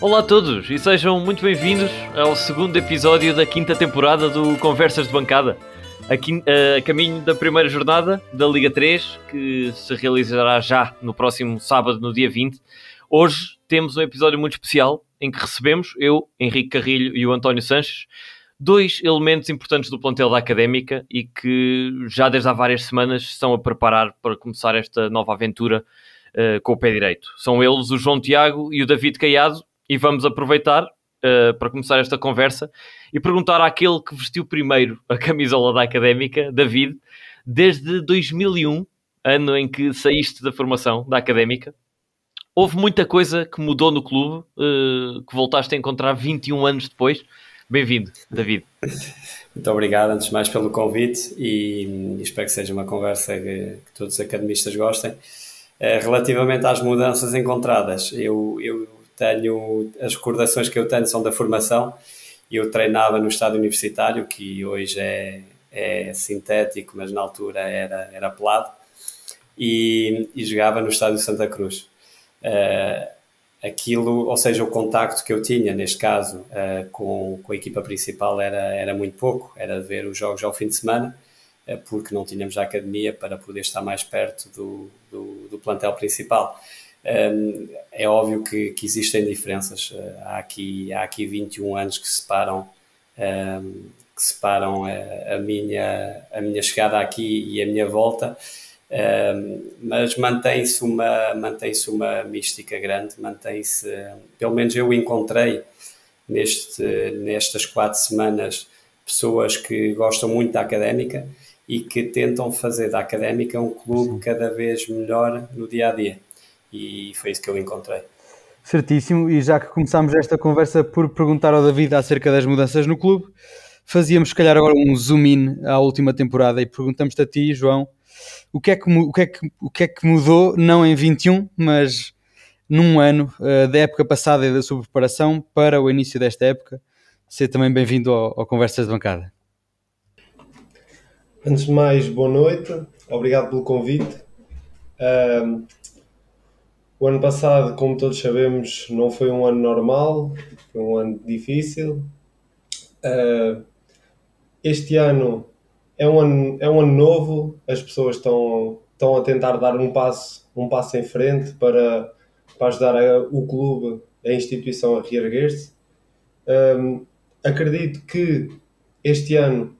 Olá a todos e sejam muito bem-vindos ao segundo episódio da quinta temporada do Conversas de Bancada. A, a caminho da primeira jornada da Liga 3, que se realizará já no próximo sábado, no dia 20. Hoje temos um episódio muito especial em que recebemos eu, Henrique Carrilho e o António Sanches, dois elementos importantes do plantel da Académica e que já desde há várias semanas estão a preparar para começar esta nova aventura uh, com o pé direito. São eles o João Tiago e o David Caiado, e vamos aproveitar uh, para começar esta conversa e perguntar àquele que vestiu primeiro a camisola da Académica, David, desde 2001, ano em que saíste da formação da Académica. Houve muita coisa que mudou no clube, uh, que voltaste a encontrar 21 anos depois. Bem-vindo, David. Muito obrigado, antes de mais, pelo convite e, espero que seja uma conversa que, que todos os academistas gostem. Uh, relativamente às mudanças encontradas, eu, eu tenho as recordações que eu tenho são da formação. Eu treinava no estádio universitário, que hoje é, é sintético, mas na altura era, era pelado, e, e jogava no estádio Santa Cruz. Uh, aquilo, ou seja, o contacto que eu tinha, neste caso, uh, com, com a equipa principal era, era muito pouco, era ver os jogos ao fim de semana, uh, porque não tínhamos a academia para poder estar mais perto do, do, do plantel principal. É óbvio que, que, existem diferenças. Uh, há, aqui, há aqui 21 anos que separam, que separam a, minha, a minha chegada aqui e a minha volta, mas mantém-se uma, mantém uma mística grande, mantém-se, pelo menos eu encontrei neste, nestas quatro semanas pessoas que gostam muito da académica e que tentam fazer da académica um clube cada vez melhor no dia a dia e foi isso que eu encontrei. Certíssimo, e já que começámos esta conversa por perguntar ao David acerca das mudanças no clube, fazíamos se calhar agora um zoom in à última temporada e perguntamos-te a ti, João, o que, é que, o, que é que, o que é que mudou, não em 21, mas num ano uh, da época passada e da sua preparação para o início desta época. Seja também bem-vindo ao, ao Conversas de Bancada. Antes de mais, boa noite, obrigado pelo convite. Uh, o ano passado, como todos sabemos, não foi um ano normal, foi um ano difícil. Uh, este ano é um ano, é um ano novo, as pessoas estão, estão a tentar dar um passo, um passo em frente para, para ajudar a, o clube, a instituição a reerguer-se. Um, acredito que este ano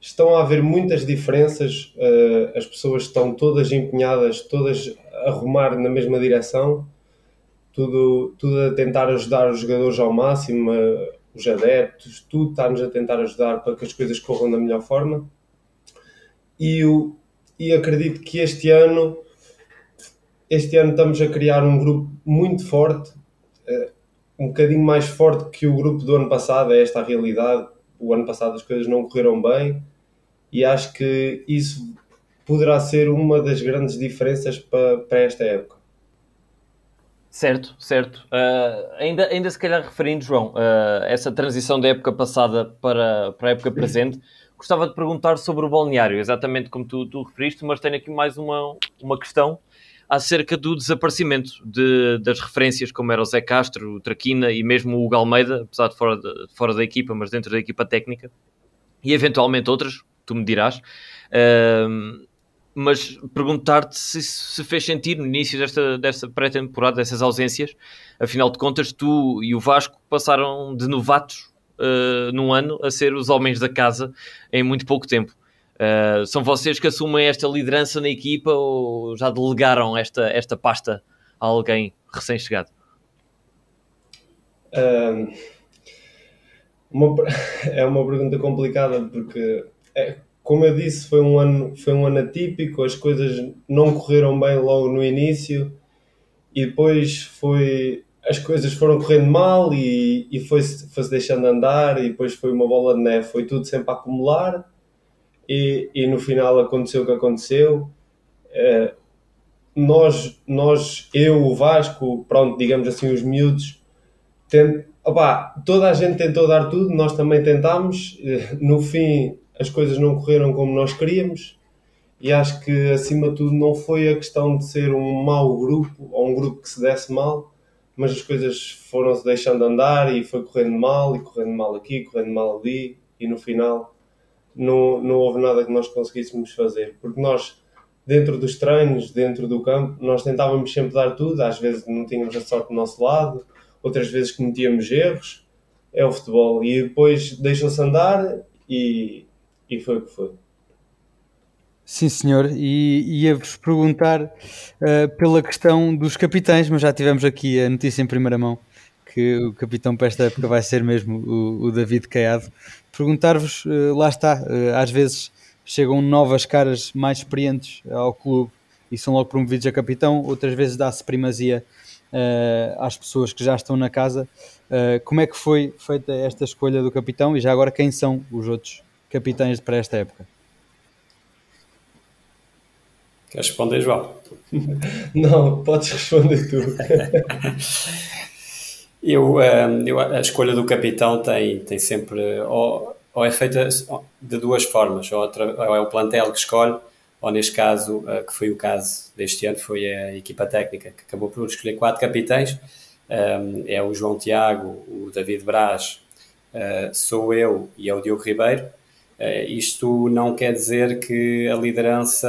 estão a haver muitas diferenças, uh, as pessoas estão todas empenhadas, todas a rumar na mesma direção, tudo, tudo a tentar ajudar os jogadores ao máximo, os adeptos, tudo está-nos a tentar ajudar para que as coisas corram da melhor forma. E, o, e acredito que este ano, este ano estamos a criar um grupo muito forte, uh, um bocadinho mais forte que o grupo do ano passado, é esta a realidade. O ano passado as coisas não correram bem, e acho que isso poderá ser uma das grandes diferenças para, para esta época. Certo, certo. Uh, ainda, ainda se calhar referindo, João, uh, essa transição da época passada para, para a época presente, gostava de perguntar sobre o balneário, exatamente como tu, tu referiste, mas tenho aqui mais uma, uma questão acerca do desaparecimento de, das referências como era o Zé Castro, o Traquina e mesmo o Hugo Almeida, apesar de fora, de fora da equipa, mas dentro da equipa técnica, e eventualmente outras, tu me dirás. Uh, mas perguntar-te se, se fez sentido no início desta, desta pré-temporada, dessas ausências. Afinal de contas, tu e o Vasco passaram de novatos uh, num ano a ser os homens da casa em muito pouco tempo. Uh, são vocês que assumem esta liderança na equipa ou já delegaram esta, esta pasta a alguém recém-chegado? Um, uma, é uma pergunta complicada porque é, como eu disse, foi um ano, foi um ano atípico, as coisas não correram bem logo no início e depois foi as coisas foram correndo mal e, e foi-se foi deixando andar e depois foi uma bola de neve, foi tudo sempre a acumular e, e no final aconteceu o que aconteceu. É, nós, nós, eu, o Vasco, pronto, digamos assim, os miúdos, tent, opa, toda a gente tentou dar tudo, nós também tentámos. No fim, as coisas não correram como nós queríamos e acho que acima de tudo não foi a questão de ser um mau grupo ou um grupo que se desse mal, mas as coisas foram-se deixando andar e foi correndo mal, e correndo mal aqui, correndo mal ali, e no final não, não houve nada que nós conseguíssemos fazer, porque nós, dentro dos treinos, dentro do campo, nós tentávamos sempre dar tudo, às vezes não tínhamos a sorte do nosso lado, outras vezes cometíamos erros, é o futebol, e depois deixou-se andar e, e foi o que foi. Sim, senhor, e ia-vos perguntar uh, pela questão dos capitães, mas já tivemos aqui a notícia em primeira mão que o capitão para esta época vai ser mesmo o, o David Caiado. Perguntar-vos, uh, lá está, uh, às vezes chegam novas caras mais experientes ao clube e são logo promovidos a capitão, outras vezes dá-se primazia às pessoas que já estão na casa. como é que foi feita esta escolha do capitão e já agora quem são os outros capitães para esta época? Queres responder, João? Não, podes responder tu. eu, ehm, eu, a escolha do capitão tem, tem sempre, ou, ou é feita de duas formas, ou, ou, é o plantel que escolhe, ou neste caso, eh, que foi o caso deste ano, foi a equipa técnica que acabou por escolher quatro capitães, ehm, é o João Tiago, o David Braz, eh, sou eu e é o Diogo Ribeiro, isto não quer dizer que a liderança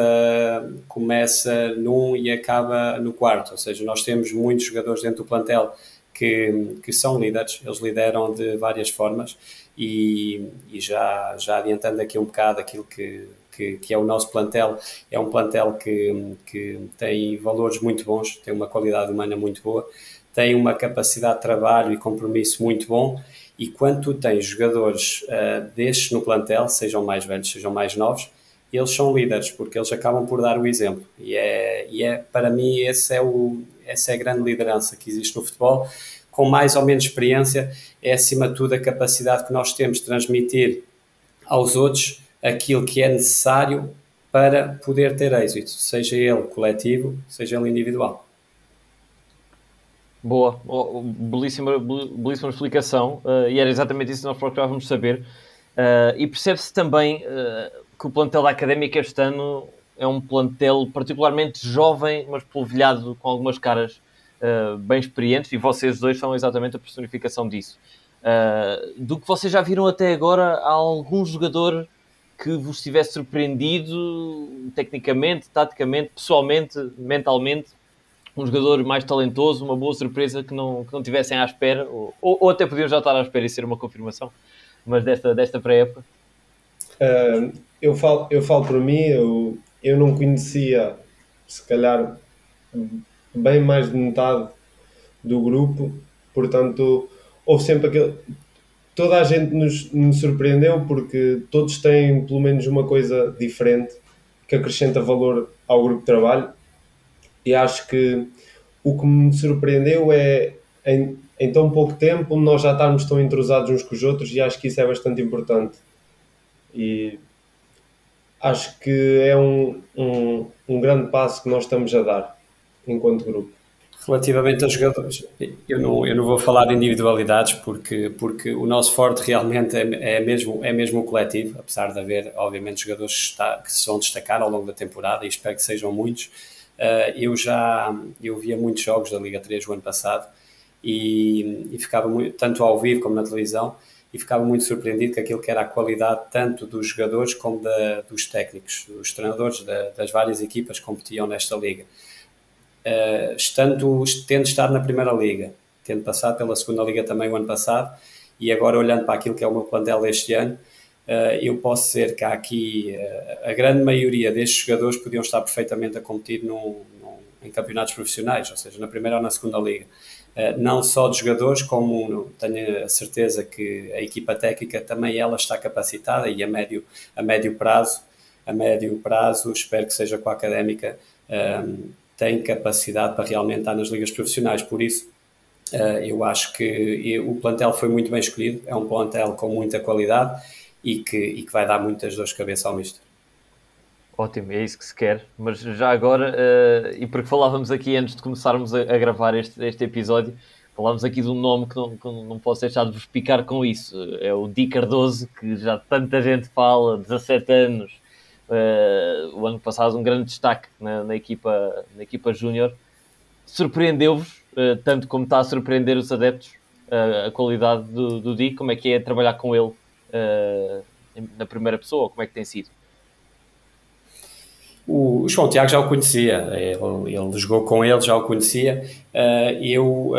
começa num e acaba no quarto, ou seja, nós temos muitos jogadores dentro do plantel que, que são líderes, eles lideram de várias formas e, e já, já adiantando aqui um bocado aquilo que, que, que, é o nosso plantel, é um plantel que, que tem valores muito bons, tem uma qualidade humana muito boa, tem uma capacidade de trabalho e compromisso muito bom e quando tu tens jogadores uh, destes no plantel, sejam mais velhos, sejam mais novos, eles são líderes, porque eles acabam por dar o exemplo. E é, e é para mim, esse é o, essa é a grande liderança que existe no futebol. Com mais ou menos experiência, é acima de tudo a capacidade que nós temos de transmitir aos outros aquilo que é necessário para poder ter êxito, seja ele coletivo, seja ele individual. Boa, oh, belíssima, belíssima explicação uh, e era exatamente isso que nós procurávamos saber. Uh, e percebe-se também uh, que o plantel da Académica este ano é um plantel particularmente jovem, mas polvilhado com algumas caras bem experientes e vocês dois são exatamente a personificação disso. do que vocês já viram até agora, há algum jogador que vos tivesse surpreendido tecnicamente, taticamente, pessoalmente, mentalmente? Um jogador mais talentoso, uma boa surpresa que não, que não tivessem à espera, ou, ou até podiam já estar à espera e ser uma confirmação, mas desta, desta pré-época? Uh, eu, falo, eu falo por mim, eu, eu não conhecia, se calhar, bem mais de metade do grupo, portanto, houve sempre aquele. Toda a gente nos, nos surpreendeu porque todos têm pelo menos uma coisa diferente que acrescenta valor ao grupo de trabalho e acho que o que me surpreendeu é em, em tão pouco tempo nós já estarmos tão entrosados uns com os outros e acho que isso é bastante importante. E acho que é um, um, um grande passo que nós estamos a dar enquanto grupo. Relativamente aos jogadores, eu não, eu não vou falar de individualidades porque, porque o nosso forte realmente é, é, mesmo, é mesmo o coletivo, apesar de haver, obviamente, jogadores que, está, que se vão destacar ao longo da temporada e espero que sejam muitos eu já eu via muitos jogos da Liga 3 o ano passado e, e, ficava muito, tanto ao vivo como na televisão e ficava muito surpreendido com aquilo que era a qualidade tanto dos jogadores como da, dos técnicos, dos treinadores da, das várias equipas que competiam nesta liga. Uh, estando, tendo estado na primeira liga, tendo passado pela segunda liga também o ano passado e agora olhando para aquilo que é o meu plantel este ano, eu posso dizer que há aqui uh, a grande maioria destes jogadores podiam estar perfeitamente a competir no, no, em campeonatos profissionais, ou seja, na primeira ou na segunda liga. Uh, não só de jogadores, como tenho a certeza que a equipa técnica também ela está capacitada e a médio, a médio prazo, a médio prazo, espero que seja com a académica, um, tem capacidade para realmente estar nas ligas profissionais. Por isso, eu acho que o plantel foi muito bem escolhido, é um plantel com muita qualidade e que, e que vai dar muitas dores de cabeça ao mister. Ótimo, é isso que se quer. Mas já agora, uh, e porque falávamos aqui antes de começarmos a, a, gravar este, este episódio, falámos aqui de um nome que não, que não posso deixar de vos picar com isso. É o Di Cardoso, que já tanta gente fala, 17 anos. Uh, o ano passado um grande destaque na, na equipa, na equipa júnior. Surpreendeu-vos uh, tanto como está a surpreender os adeptos, a qualidade do, do Di, como é que é trabalhar com ele uh, na primeira pessoa, como é que tem sido? O João Tiago já o conhecia, ele, ele jogou com ele, já o conhecia. eu,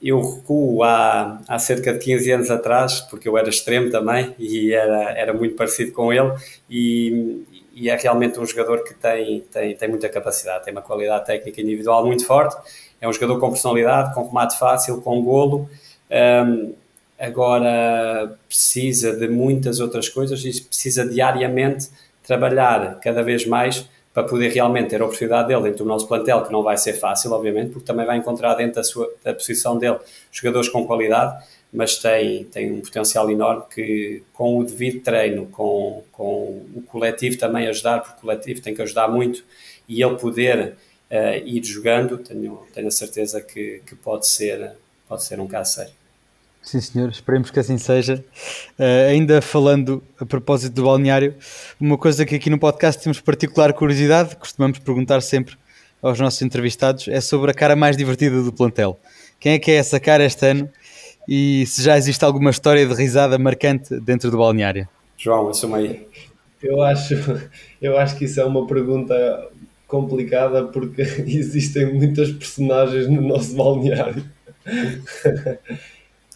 eu recuo há, há cerca de 15 anos atrás, porque eu era extremo também e era, era muito parecido com ele. E, e é realmente um jogador que tem, tem, tem muita capacidade, tem uma qualidade técnica individual muito forte, é um jogador com personalidade, com remate fácil, com golo, agora precisa de muitas outras coisas e precisa diariamente trabalhar cada vez mais para poder realmente ter a oportunidade dele dentro do nosso plantel, que não vai ser fácil, obviamente, porque também vai encontrar dentro da, sua, da posição dele jogadores com qualidade, mas tem, tem um potencial enorme que, com o devido treino, com, com o coletivo também ajudar, porque o coletivo tem que ajudar muito, e ele poder uh, ir jogando, tenho, tenho a certeza que, que pode, ser, pode ser um caso sério. Sim, senhor, esperemos que assim seja. Uh, ainda falando a propósito do balneário, uma coisa que aqui no podcast temos particular curiosidade, costumamos perguntar sempre aos nossos entrevistados, é sobre a cara mais divertida do plantel. Quem é que é essa cara este ano e se já existe alguma história de risada marcante dentro do balneário. João, assuma aí. Eu acho, eu acho que isso é uma pergunta complicada porque existem muitas personagens no nosso balneário.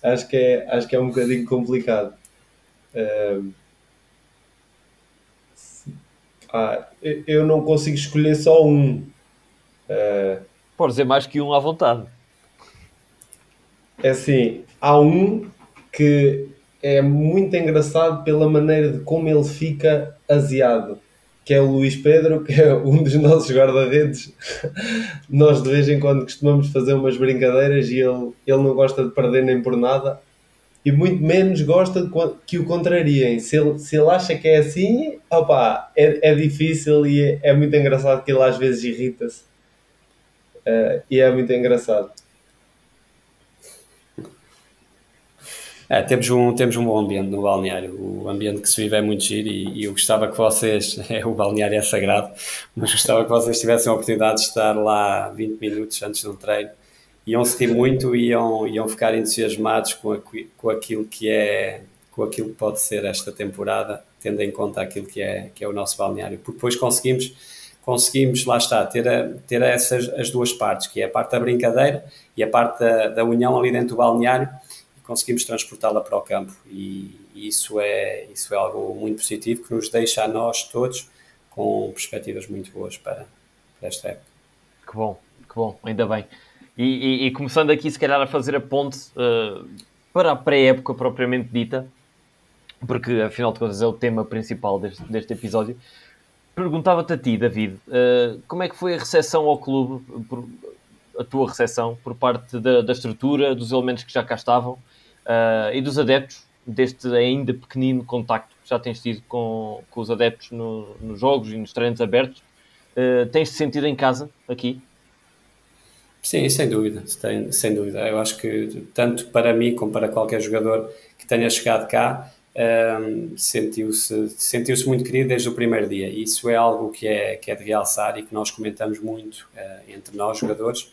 Acho, que é, acho que é um bocadinho complicado. Uh, ah, eu não consigo escolher só um. Uh, Pode dizer mais que um à vontade. É assim, há um que é muito engraçado pela maneira de como ele fica aziado, que é o Luís Pedro, que é um dos nossos guarda-redes. Nós de vez em quando costumamos fazer umas brincadeiras e ele, ele não gosta de perder nem por nada e muito menos gosta de que o contrariem. Se ele, se ele acha que é assim, opa, é, é difícil e é, é muito engraçado que ele às vezes irrita-se. Uh, e é muito engraçado. É, temos, um, temos um bom ambiente no balneário. O ambiente que se vive é muito giro e, e eu gostava que vocês, é, o balneário é sagrado, mas gostava que vocês tivessem a oportunidade de estar lá 20 minutos antes do treino. Iam se rir muito e iam, iam ficar entusiasmados com, a, com aquilo que é com aquilo que pode ser esta temporada, tendo em conta aquilo que é, que é o nosso balneário. Porque depois conseguimos, conseguimos lá está, ter, a, ter essas as duas partes, que é a parte da brincadeira e a parte da, da união ali dentro do balneário, conseguimos transportá-la para o campo e, isso é, isso é algo muito positivo que nos deixa a nós todos com perspectivas muito boas para, para esta época. Que bom, que bom, ainda bem. E, e, e começando aqui, se calhar, a fazer a ponte uh, para a pré-época propriamente dita, porque afinal de contas é o tema principal deste, deste episódio. Perguntava-te a ti, David, uh, como é que foi a recepção ao clube, por, a tua recepção, por parte da, da estrutura, dos elementos que já cá estavam, uh, e dos adeptos, deste ainda pequenino contacto que já tens tido com, com os adeptos no, nos jogos e nos treinos abertos, uh, tens-te sentido em casa aqui? Sim, sem dúvida, sem, sem dúvida. Eu acho que tanto para mim como para qualquer jogador que tenha chegado cá, um, ehm, sentiu-se sentiu -se muito querido desde o primeiro dia. Isso é algo que é, que é de realçar e que nós comentamos muito uh, entre nós, jogadores,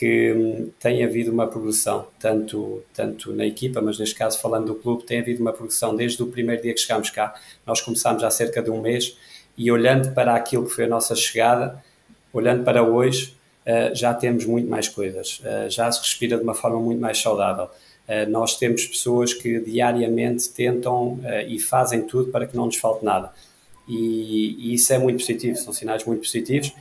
que hum, tem havido uma progressão, tanto, tanto na equipa, mas neste caso falando do clube, tem havido uma progressão desde o primeiro dia que chegámos cá. Nós começámos há cerca de um mês e olhando para aquilo que foi a nossa chegada, olhando para hoje, uh, já temos muito mais coisas, uh, já se respira de uma forma muito mais saudável. Uh, nós temos pessoas que diariamente tentam e fazem tudo para que não nos falte nada. E, e, isso é muito positivo, são sinais muito positivos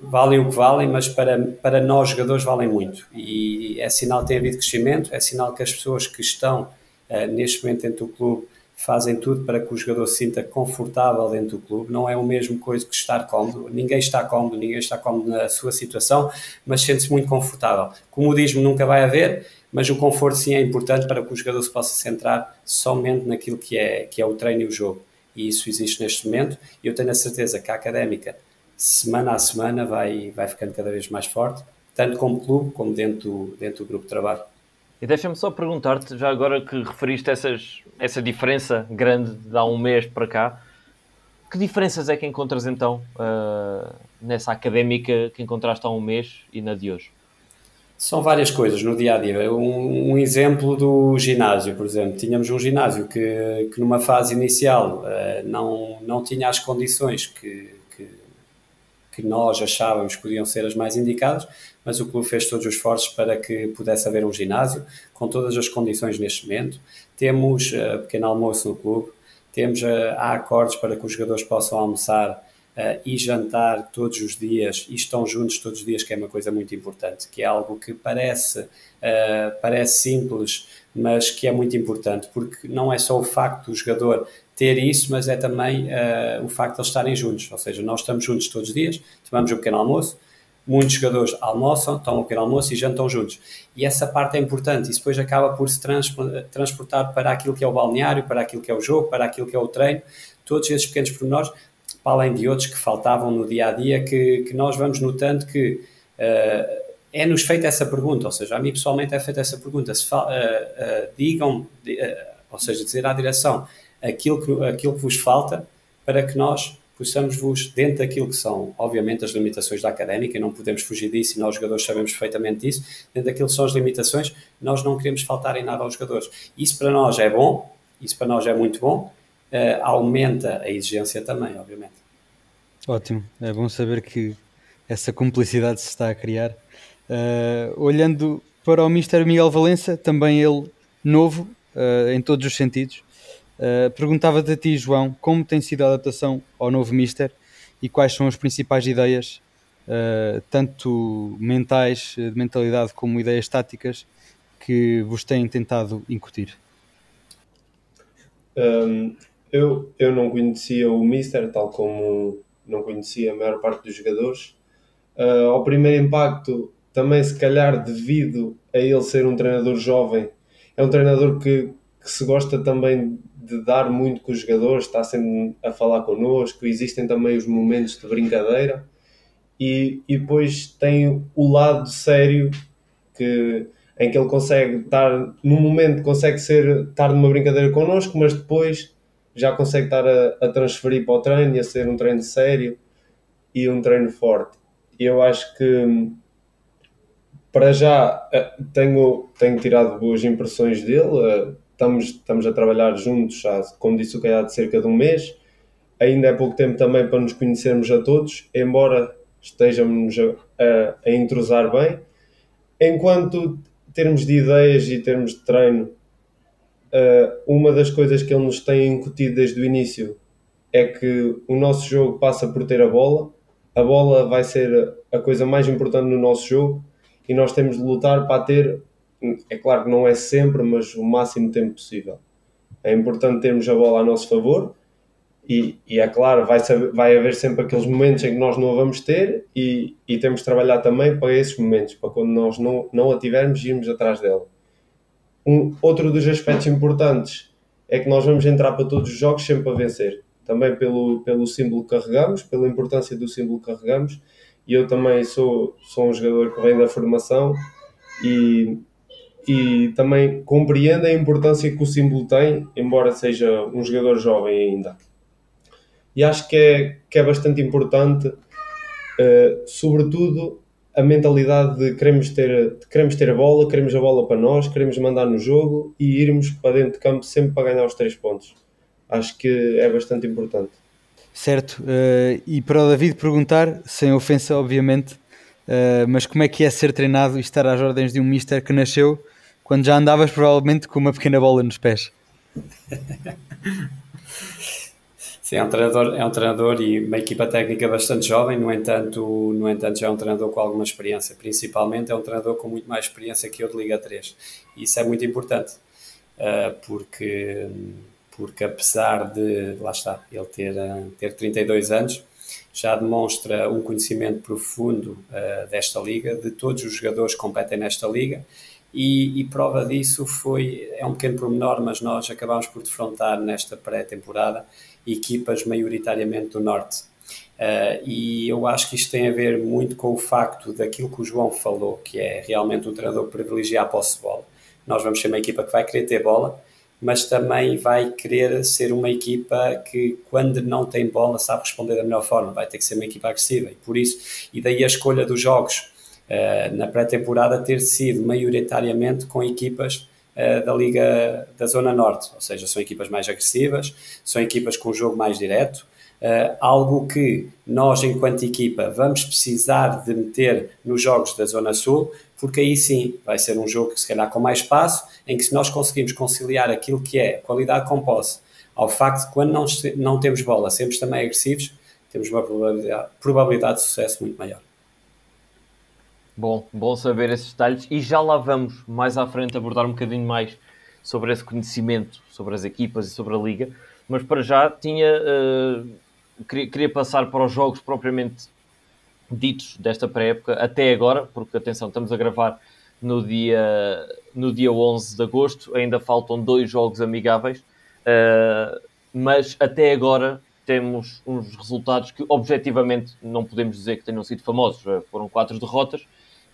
valem o que valem, mas para, para nós jogadores valem muito. E é sinal que tem havido crescimento, é sinal que as pessoas que estão uh, neste momento dentro do clube fazem tudo para que o jogador se sinta confortável dentro do clube. Não é o mesmo coisa que estar cómodo. Ninguém está cómodo, ninguém está cómodo na sua situação, mas sente-se muito confortável. Comodismo nunca vai haver, mas o conforto sim é importante para que o jogador se possa centrar somente naquilo que é, que é o treino e o jogo. E isso existe neste momento. E eu tenho a certeza que a académica semana a semana vai, vai ficando cada vez mais forte, tanto como clube como dentro do, dentro do grupo de trabalho. E deixa-me só perguntar-te, já agora que referiste essas, essa diferença grande de há um mês para cá, que diferenças é que encontras então uh, nessa académica que encontraste há um mês e na de hoje? São várias coisas no dia a dia. Um, um, exemplo do ginásio, por exemplo. Tínhamos um ginásio que, que numa fase inicial uh, não, não tinha as condições que, que, nós achávamos que podiam ser as mais indicadas, mas o clube fez todos os esforços para que pudesse haver um ginásio com todas as condições neste momento. Temos uh, pequeno almoço no clube, temos, uh, há acordos para que os jogadores possam almoçar uh, e jantar todos os dias e estão juntos todos os dias, que é uma coisa muito importante, que é algo que parece, parece simples, mas que é muito importante, porque não é só o facto do jogador ter isso, mas é também uh, o facto de eles estarem juntos, ou seja, nós estamos juntos todos os dias, tomamos um pequeno almoço, muitos jogadores almoçam, tomam um pequeno almoço e jantam juntos. E essa parte é importante, isso depois acaba por se transportar para aquilo que é o balneário, para aquilo que é o jogo, para aquilo que é o treino, todos esses pequenos pormenores para além de outros que faltavam no dia a dia, que, que nós vamos notando que uh, é-nos feita essa pergunta, ou seja, a mim pessoalmente é feita essa pergunta, se uh, digam, ou seja, dizer à direção aquilo que, aquilo que vos falta para que nós possamos vos, dentro daquilo que são, obviamente, as limitações da académica, e não podemos fugir disso, e nós jogadores sabemos perfeitamente disso, dentro daquilo que são as limitações, nós não queremos faltar em nada aos jogadores. Isso para nós é bom, isso para nós é muito bom, uh, aumenta a exigência também, obviamente. Ótimo, é bom saber que essa cumplicidade se está a criar. Uh, olhando para o Mister Miguel Valença, também ele novo uh, em todos os sentidos, uh, perguntava-te a ti, João, como tem sido a adaptação ao novo Mister e quais são as principais ideias, tanto mentais, de mentalidade, como ideias táticas, que vos têm tentado incutir? Um, eu, eu não conhecia o Mister, tal como não conhecia a maior parte dos jogadores. Uh, ao primeiro impacto, também se calhar devido a ele ser um treinador jovem, é um treinador que, que se gosta também de dar muito com os jogadores, está sempre a falar connosco, existem também os momentos de brincadeira e, e depois tem o lado sério que em que ele consegue estar, no momento consegue ser, estar numa brincadeira connosco, mas depois já consegue estar a, a, transferir para o treino e a ser um treino sério e um treino forte. Eu acho que para já eh, tenho, tenho tirado boas impressões dele. Eh, estamos, estamos a trabalhar juntos, já, como disse o Caiado, cerca de um mês. Ainda é pouco tempo também para nos conhecermos a todos, embora estejamos a, a, a entrosar bem. Enquanto termos de ideias e termos de treino uh, uma das coisas que ele nos tem incutido desde o início é que o nosso jogo passa por ter a bola. A bola vai ser a coisa mais importante no nosso jogo e nós temos de lutar para ter, é claro que não é sempre, mas o máximo tempo possível. É importante termos a bola a nosso favor e, e é claro, vai, saber, vai haver sempre aqueles momentos em que nós não a vamos ter e, e temos de trabalhar também para esses momentos, para quando nós não, não a tivermos, irmos atrás dela. Um, outro dos aspectos importantes é que nós vamos entrar para todos os jogos sempre a vencer. Também pelo, pelo símbolo que carregamos, pela importância do símbolo que carregamos. E eu também sou, sou um jogador que vem da formação e, e também compreendo a importância que o símbolo tem, embora seja um jogador jovem ainda. E acho que é, que é bastante importante, uh, sobretudo, a mentalidade de queremos ter, de queremos ter a bola, queremos a bola para nós, queremos mandar no jogo e irmos para dentro de campo sempre para ganhar os três pontos. Acho que é bastante importante. Certo, uh, e para o David perguntar, sem ofensa, obviamente, uh, mas como é que é ser treinado e estar às ordens de um mister que nasceu quando já andavas provavelmente com uma pequena bola nos pés? Sim, é um treinador, é um treinador e uma equipa técnica bastante jovem, no entanto, no entanto já é um treinador com alguma experiência, principalmente é um treinador com muito mais experiência que eu de Liga 3. E isso é muito importante, uh, porque, porque apesar de, lá está, ele ter, uh, ter 32 anos, já demonstra um conhecimento profundo uh, desta liga, de todos os jogadores que competem nesta liga, e, e, prova disso foi, é um pequeno pormenor, mas nós acabámos por defrontar nesta pré-temporada equipas maioritariamente do Norte. Uh, e eu acho que isto tem a ver muito com o facto daquilo que o João falou, que é realmente o treinador privilegiar a posse de bola. Nós vamos ser uma equipa que vai querer ter bola, mas também vai querer ser uma equipa que, quando não tem bola, sabe responder da melhor forma. Vai ter que ser uma equipa agressiva. E por isso, e daí a escolha dos jogos na pré-temporada ter sido maioritariamente com equipas uh, da Liga da Zona Norte, ou seja, são equipas mais agressivas, são equipas com jogo mais direto, Uh, algo que nós, enquanto equipa, vamos precisar de meter nos jogos da Zona Sul, porque aí sim vai ser um jogo que se calhar com mais espaço, em que se nós conseguimos conciliar aquilo que é qualidade com posse, ao facto de quando não, não temos bola, sermos também agressivos, temos uma probabilidade, probabilidade de sucesso muito maior. Bom, bom saber esses detalhes e já lá vamos mais à frente abordar um bocadinho mais sobre esse conhecimento, sobre as equipas e sobre a liga, mas para já tinha... Uh queria, queria passar para os jogos propriamente ditos desta pré-época até agora, porque atenção, estamos a gravar no dia, no dia 11 de agosto, ainda faltam dois jogos amigáveis, uh, mas até agora temos uns resultados que objetivamente não podemos dizer que tenham sido famosos. Uh, foram quatro derrotas,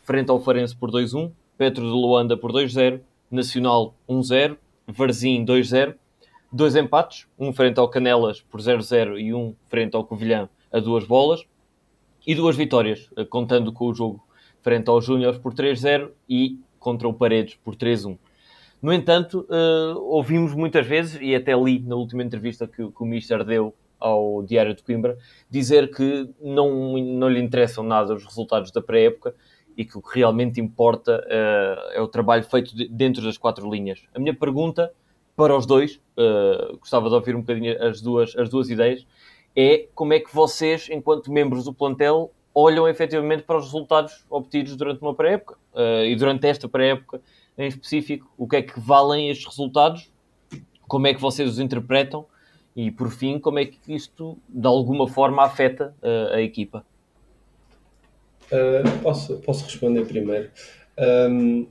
frente ao Farense por 2-1, Petro de Luanda por 2-0, Nacional 1-0, Varzim 2-0, dois empates, um frente ao Canelas por 0-0 e um frente ao Covilhã a duas bolas, e duas vitórias, eh, contando com o jogo frente aos Júniors por 3-0 e contra o Paredes por 3-1. No entanto, uh, ouvimos muitas vezes, e até li na última entrevista que, que o Mister deu ao Diário de Coimbra, dizer que não, não lhe interessam nada os resultados da pré-época e que o que realmente importa uh, é o trabalho feito de, dentro das quatro linhas. A minha pergunta para os dois, uh, gostava de ouvir um bocadinho as duas, as duas ideias, é como é que vocês, enquanto membros do plantel, olham efetivamente para os resultados obtidos durante uma pré-época uh, e durante esta pré-época em específico. O que é que valem estes resultados? Como é que vocês os interpretam? E por fim, como é que isto de alguma forma afeta a equipa? Uh, posso, posso responder primeiro. Um,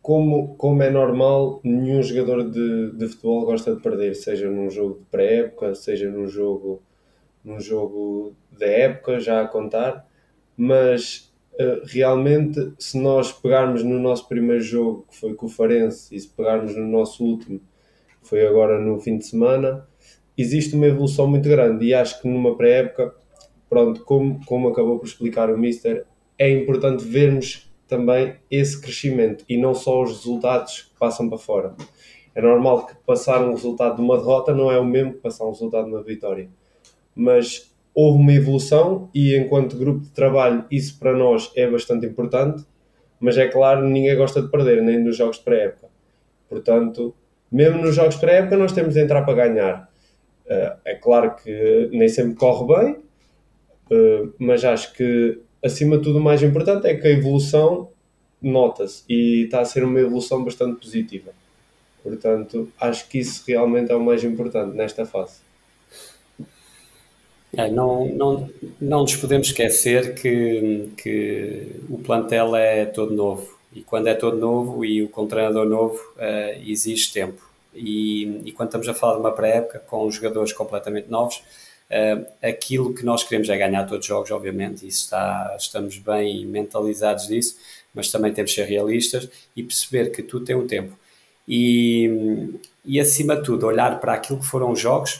como, como é normal, nenhum jogador de, de futebol gosta de perder, seja num jogo de pré-época, seja num jogo, num jogo da época, já a contar, mas uh, realmente, se nós pegarmos no nosso primeiro jogo, que foi com o Farense, e se pegarmos no nosso último, que foi agora no fim de semana, existe uma evolução muito grande e acho que numa pré-época, pronto, como, como acabou por explicar o Mister, é importante vermos também esse crescimento e não só os resultados que passam para fora. É normal que passar um resultado de uma derrota não é o mesmo que passar um resultado de uma vitória, mas houve uma evolução e enquanto grupo de trabalho isso para nós é bastante importante, mas é claro, ninguém gosta de perder, nem nos jogos de pré-época. Portanto, mesmo nos jogos de pré-época nós temos de entrar para ganhar. Eh, é claro que nem sempre corre bem, eh, mas acho que acima de tudo, o mais importante é que a evolução nota-se e está a ser uma evolução bastante positiva. Portanto, acho que isso realmente é o mais importante nesta fase. É, não, não, não nos podemos esquecer que, que o plantel é todo novo. E quando é todo novo e o com treinador novo, uh, exige tempo. E, e quando estamos a falar de uma pré-época com jogadores completamente novos, aquilo que nós queremos é ganhar todos os jogos, obviamente, isso está, estamos bem mentalizados disso, mas também temos que ser realistas e perceber que tudo tem um tempo. E, e acima de tudo, olhar para aquilo que foram os jogos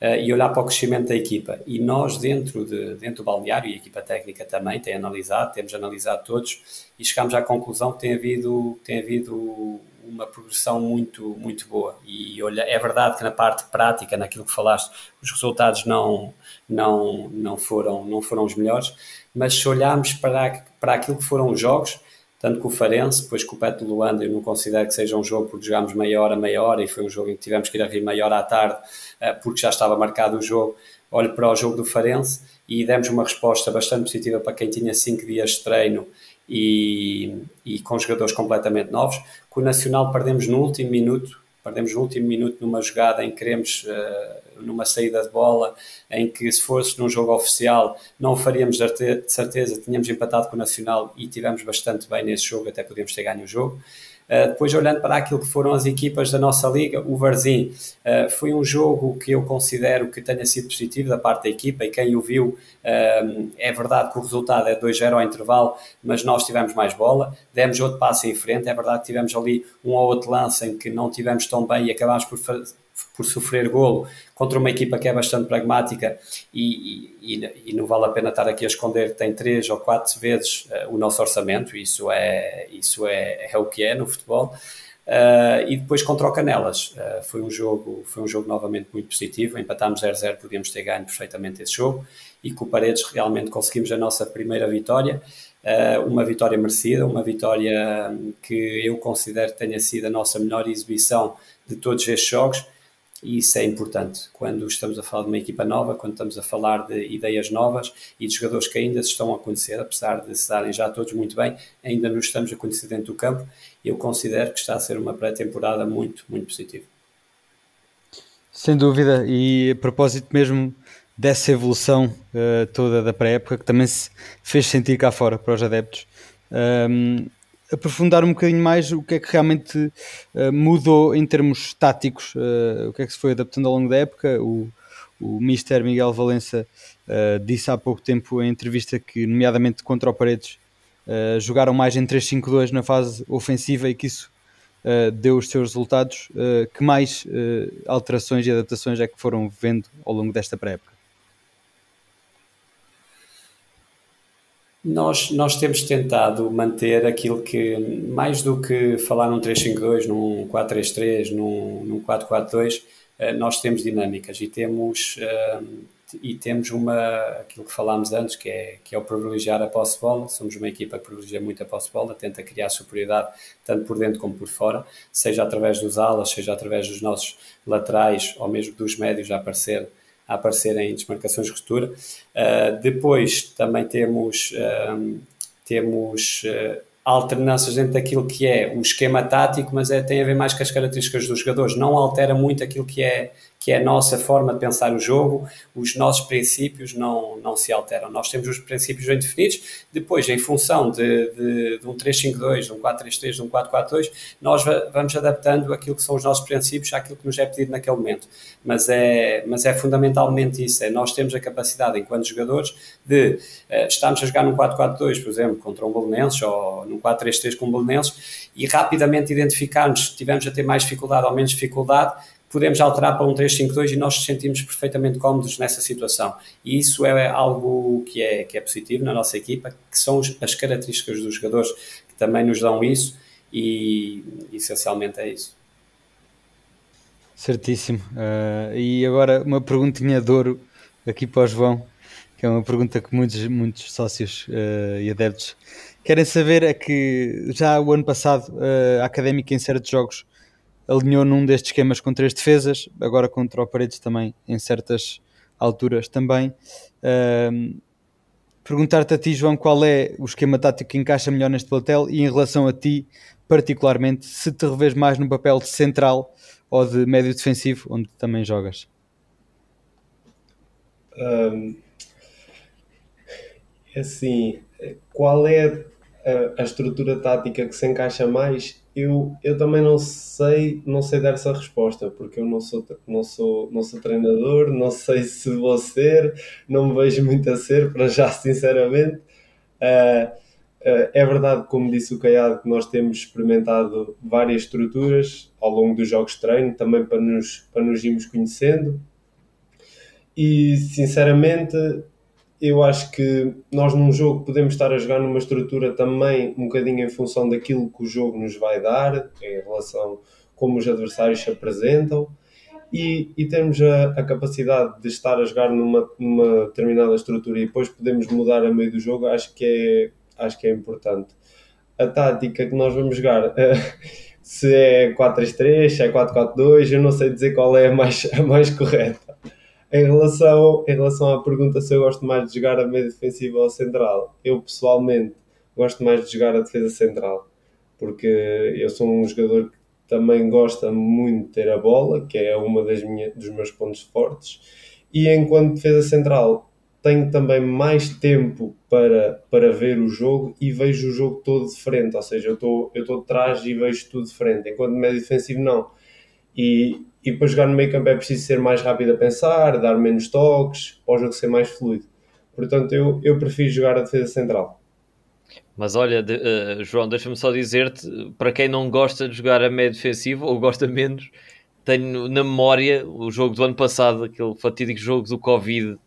uh, e olhar para o crescimento da equipa. E nós, dentro, de, dentro do balneário, e a equipa técnica também tem analisado, temos analisado todos e chegamos à conclusão que tem havido, tem havido uma progressão muito, muito boa. E olha, é verdade que na parte prática, naquilo que falaste, os resultados não, não, não, foram, não foram os melhores, mas se olharmos para, para aquilo que foram os jogos, tanto com o Farense, depois com o Pet de Luanda, eu não considero que seja um jogo porque jogámos meia hora, meia hora, e foi um jogo em que tivemos que ir a rir meia hora à tarde, eh, porque já estava marcado o jogo. Olho para o jogo do Farense e demos uma resposta bastante positiva para quem tinha cinco dias de treino e, e com jogadores completamente novos. Com o Nacional perdemos no último minuto, perdemos no último minuto numa jogada em que queremos, uh, numa saída de bola, em que se fosse num jogo oficial não faríamos de certeza, tínhamos empatado com o Nacional e tivemos bastante bem nesse jogo, até podíamos ter ganho o jogo. Uh, depois, olhando para aquilo que foram as equipas da nossa liga, o Varzim uh, foi um jogo que eu considero que tenha sido positivo da parte da equipa e quem o viu, uh, é verdade que o resultado é 2-0 ao intervalo, mas nós tivemos mais bola, demos outro passo em frente, é verdade que tivemos ali um ou outro lance em que não tivemos tão bem e acabámos por por sofrer golo contra uma equipa que é bastante pragmática e, e, e, não vale a pena estar aqui a esconder tem três ou quatro vezes uh, o nosso orçamento, isso é, isso é, é o que é no futebol. Uh, e depois contra o Canelas. Uh, foi um jogo foi um jogo novamente muito positivo. Empatámos 0-0 podíamos ter ganho perfeitamente esse jogo. E com o Paredes realmente conseguimos a nossa primeira vitória. Uma vitória merecida uma vitória que eu considero que tenha sido a nossa melhor exibição de todos estes jogos e isso é importante quando estamos a falar de uma equipa nova, quando estamos a falar de ideias novas e de jogadores que ainda se estão a conhecer, apesar de se darem já todos muito bem, ainda nos estamos a conhecer dentro do campo. Eu considero que está a ser uma pré-temporada muito, muito positiva. Sem dúvida, e a propósito mesmo dessa evolução uh, toda da pré-época que também se fez sentir cá fora para os adeptos. Um, aprofundar um bocadinho mais o que é que realmente uh, mudou em termos táticos, uh, o que é que se foi adaptando ao longo da época. O, o Mister Miguel Valença uh, disse há pouco tempo em entrevista que, nomeadamente contra o Paredes, jogaram mais em 3-5-2 na fase ofensiva e que isso deu os seus resultados. que mais alterações e adaptações é que foram vendo ao longo desta pré-época? Nós, nós temos tentado manter aquilo que, mais do que falar num 352, num 433, num, num 442, eh, nós temos dinâmicas e temos, eh, e temos uma, aquilo que falámos antes, que é, que é o privilegiar a posse de bola. Somos uma equipa que privilegia muito a posse de bola, tenta criar superioridade tanto por dentro como por fora, seja através dos alas, seja através dos nossos laterais ou mesmo dos médios a aparecer a aparecer em desmarcações de ruptura. Uh, depois também temos, uh, temos uh, alternâncias dentro daquilo que é o esquema tático, mas é, tem a ver mais com as características dos jogadores. Não altera muito aquilo que é que é a nossa forma de pensar o jogo, os nossos princípios não, não se alteram. Nós temos os princípios bem definidos, depois, em função de, de, de um 3-5-2, de um 4-3-3, de um 4-4-2, nós vamos adaptando aquilo que são os nossos princípios àquilo que nos é pedido naquele momento. Mas é, mas é fundamentalmente isso, é nós temos a capacidade, enquanto jogadores, de uh, estarmos a jogar num 4-4-2, por exemplo, contra um Belenenses, ou num 4-3-3 com um Belenenses, e rapidamente identificarmos se tivemos a ter mais dificuldade ou menos dificuldade, podemos alterar para um 352 e nós nos sentimos perfeitamente cómodos nessa situação. E isso é algo que é, que é positivo na nossa equipa, que são as características dos jogadores que também nos dão isso e essencialmente é isso. Certíssimo. Uh, e agora uma perguntinha de ouro aqui para o João, que é uma pergunta que muitos, muitos sócios uh, e adeptos querem saber, é que já o ano passado uh, a Académica em certos jogos alinhou num destes esquemas com três defesas, agora contra o Paredes também, em certas alturas também. Uh, Perguntar-te a ti, João, qual é o esquema tático que encaixa melhor neste plantel e em relação a ti, particularmente, se te revês mais no papel de central ou de médio defensivo, onde também jogas? Um, assim, qual é a, a estrutura tática que se encaixa mais? Eu, eu também não sei, não sei dar essa resposta, porque eu não sou, não sou, não sou treinador, não sei se vou ser, não me vejo muito a ser, para já, sinceramente. Uh, uh, é verdade, como disse o Caiado, que nós temos experimentado várias estruturas ao longo dos jogos de treino, também para nos, para nos irmos conhecendo. E, sinceramente, eu acho que nós num jogo podemos estar a jogar numa estrutura também um bocadinho em função daquilo que o jogo nos vai dar, em relação como os adversários se apresentam, e, e temos a, a, capacidade de estar a jogar numa, numa determinada estrutura e depois podemos mudar a meio do jogo, acho que é, acho que é importante. A tática que nós vamos jogar, se é 4-3-3, se é 4-4-2, eu não sei dizer qual é a mais, a mais correta em relação, em relação à pergunta se eu gosto mais de jogar a meio defensiva ou central, eu pessoalmente gosto mais de jogar a defesa central, porque eu sou um jogador que também gosta muito de ter a bola, que é uma das minha, dos meus pontos fortes, e enquanto defesa central tenho também mais tempo para, para ver o jogo e vejo o jogo todo de frente, ou seja, eu estou eu de trás e vejo tudo de frente, enquanto médio defensivo não. E, e para jogar no meio campo é preciso ser mais rápido a pensar, dar menos toques, para o jogo ser mais fluido. Portanto, eu, eu prefiro jogar a defesa central. Mas olha, de, uh, João, deixa-me só dizer-te, para quem não gosta de jogar a meio defensivo ou gosta menos, tenho na memória o jogo do ano passado, aquele fatídico jogo do Covid, uh,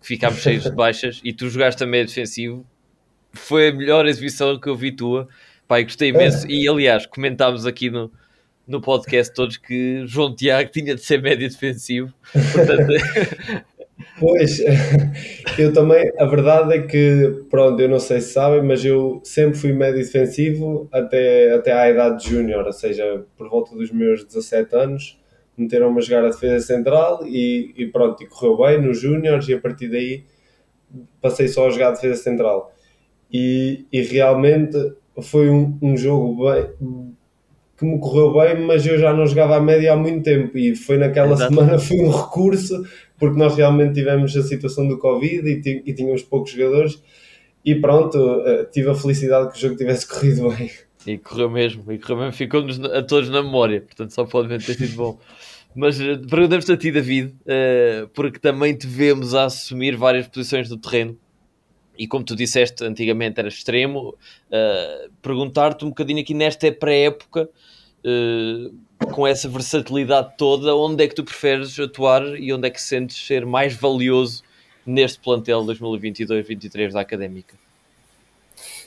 que ficámos cheios de baixas, e tu jogaste a meio defensivo. Foi a melhor exibição que eu vi tua. Pai, gostei imenso. É. E aliás, comentámos aqui no, no podcast todos que João Tiago tinha de ser médio defensivo. Portanto... Pois, eu também, a verdade é que, pronto, eu não sei se sabem, mas eu sempre fui médio defensivo até, até à idade de júnior, ou seja, por volta dos meus 17 anos, meteram-me a jogar a defesa central e, e pronto, e correu bem nos júniores e a partir daí passei só a jogar a defesa central. E, e realmente foi um, um jogo bem, que me correu bem, mas eu já não jogava a média há muito tempo e foi naquela Exato. semana foi um recurso porque nós realmente tivemos a situação do Covid e, e tínhamos poucos jogadores e pronto, uh, tive a felicidade que o jogo tivesse corrido bem. E correu mesmo, e correu mesmo, ficou-nos a todos na memória, portanto só pode ter sido bom. Mas uh, perguntamos-te a ti, David, uh, porque também te vemos a assumir várias posições do terreno e como tu disseste, antigamente era extremo, uh, perguntar-te um bocadinho aqui nesta pré-época, uh, com essa versatilidade toda, onde é que tu preferes atuar e onde é que sentes ser mais valioso neste plantel 2022-23 da Académica?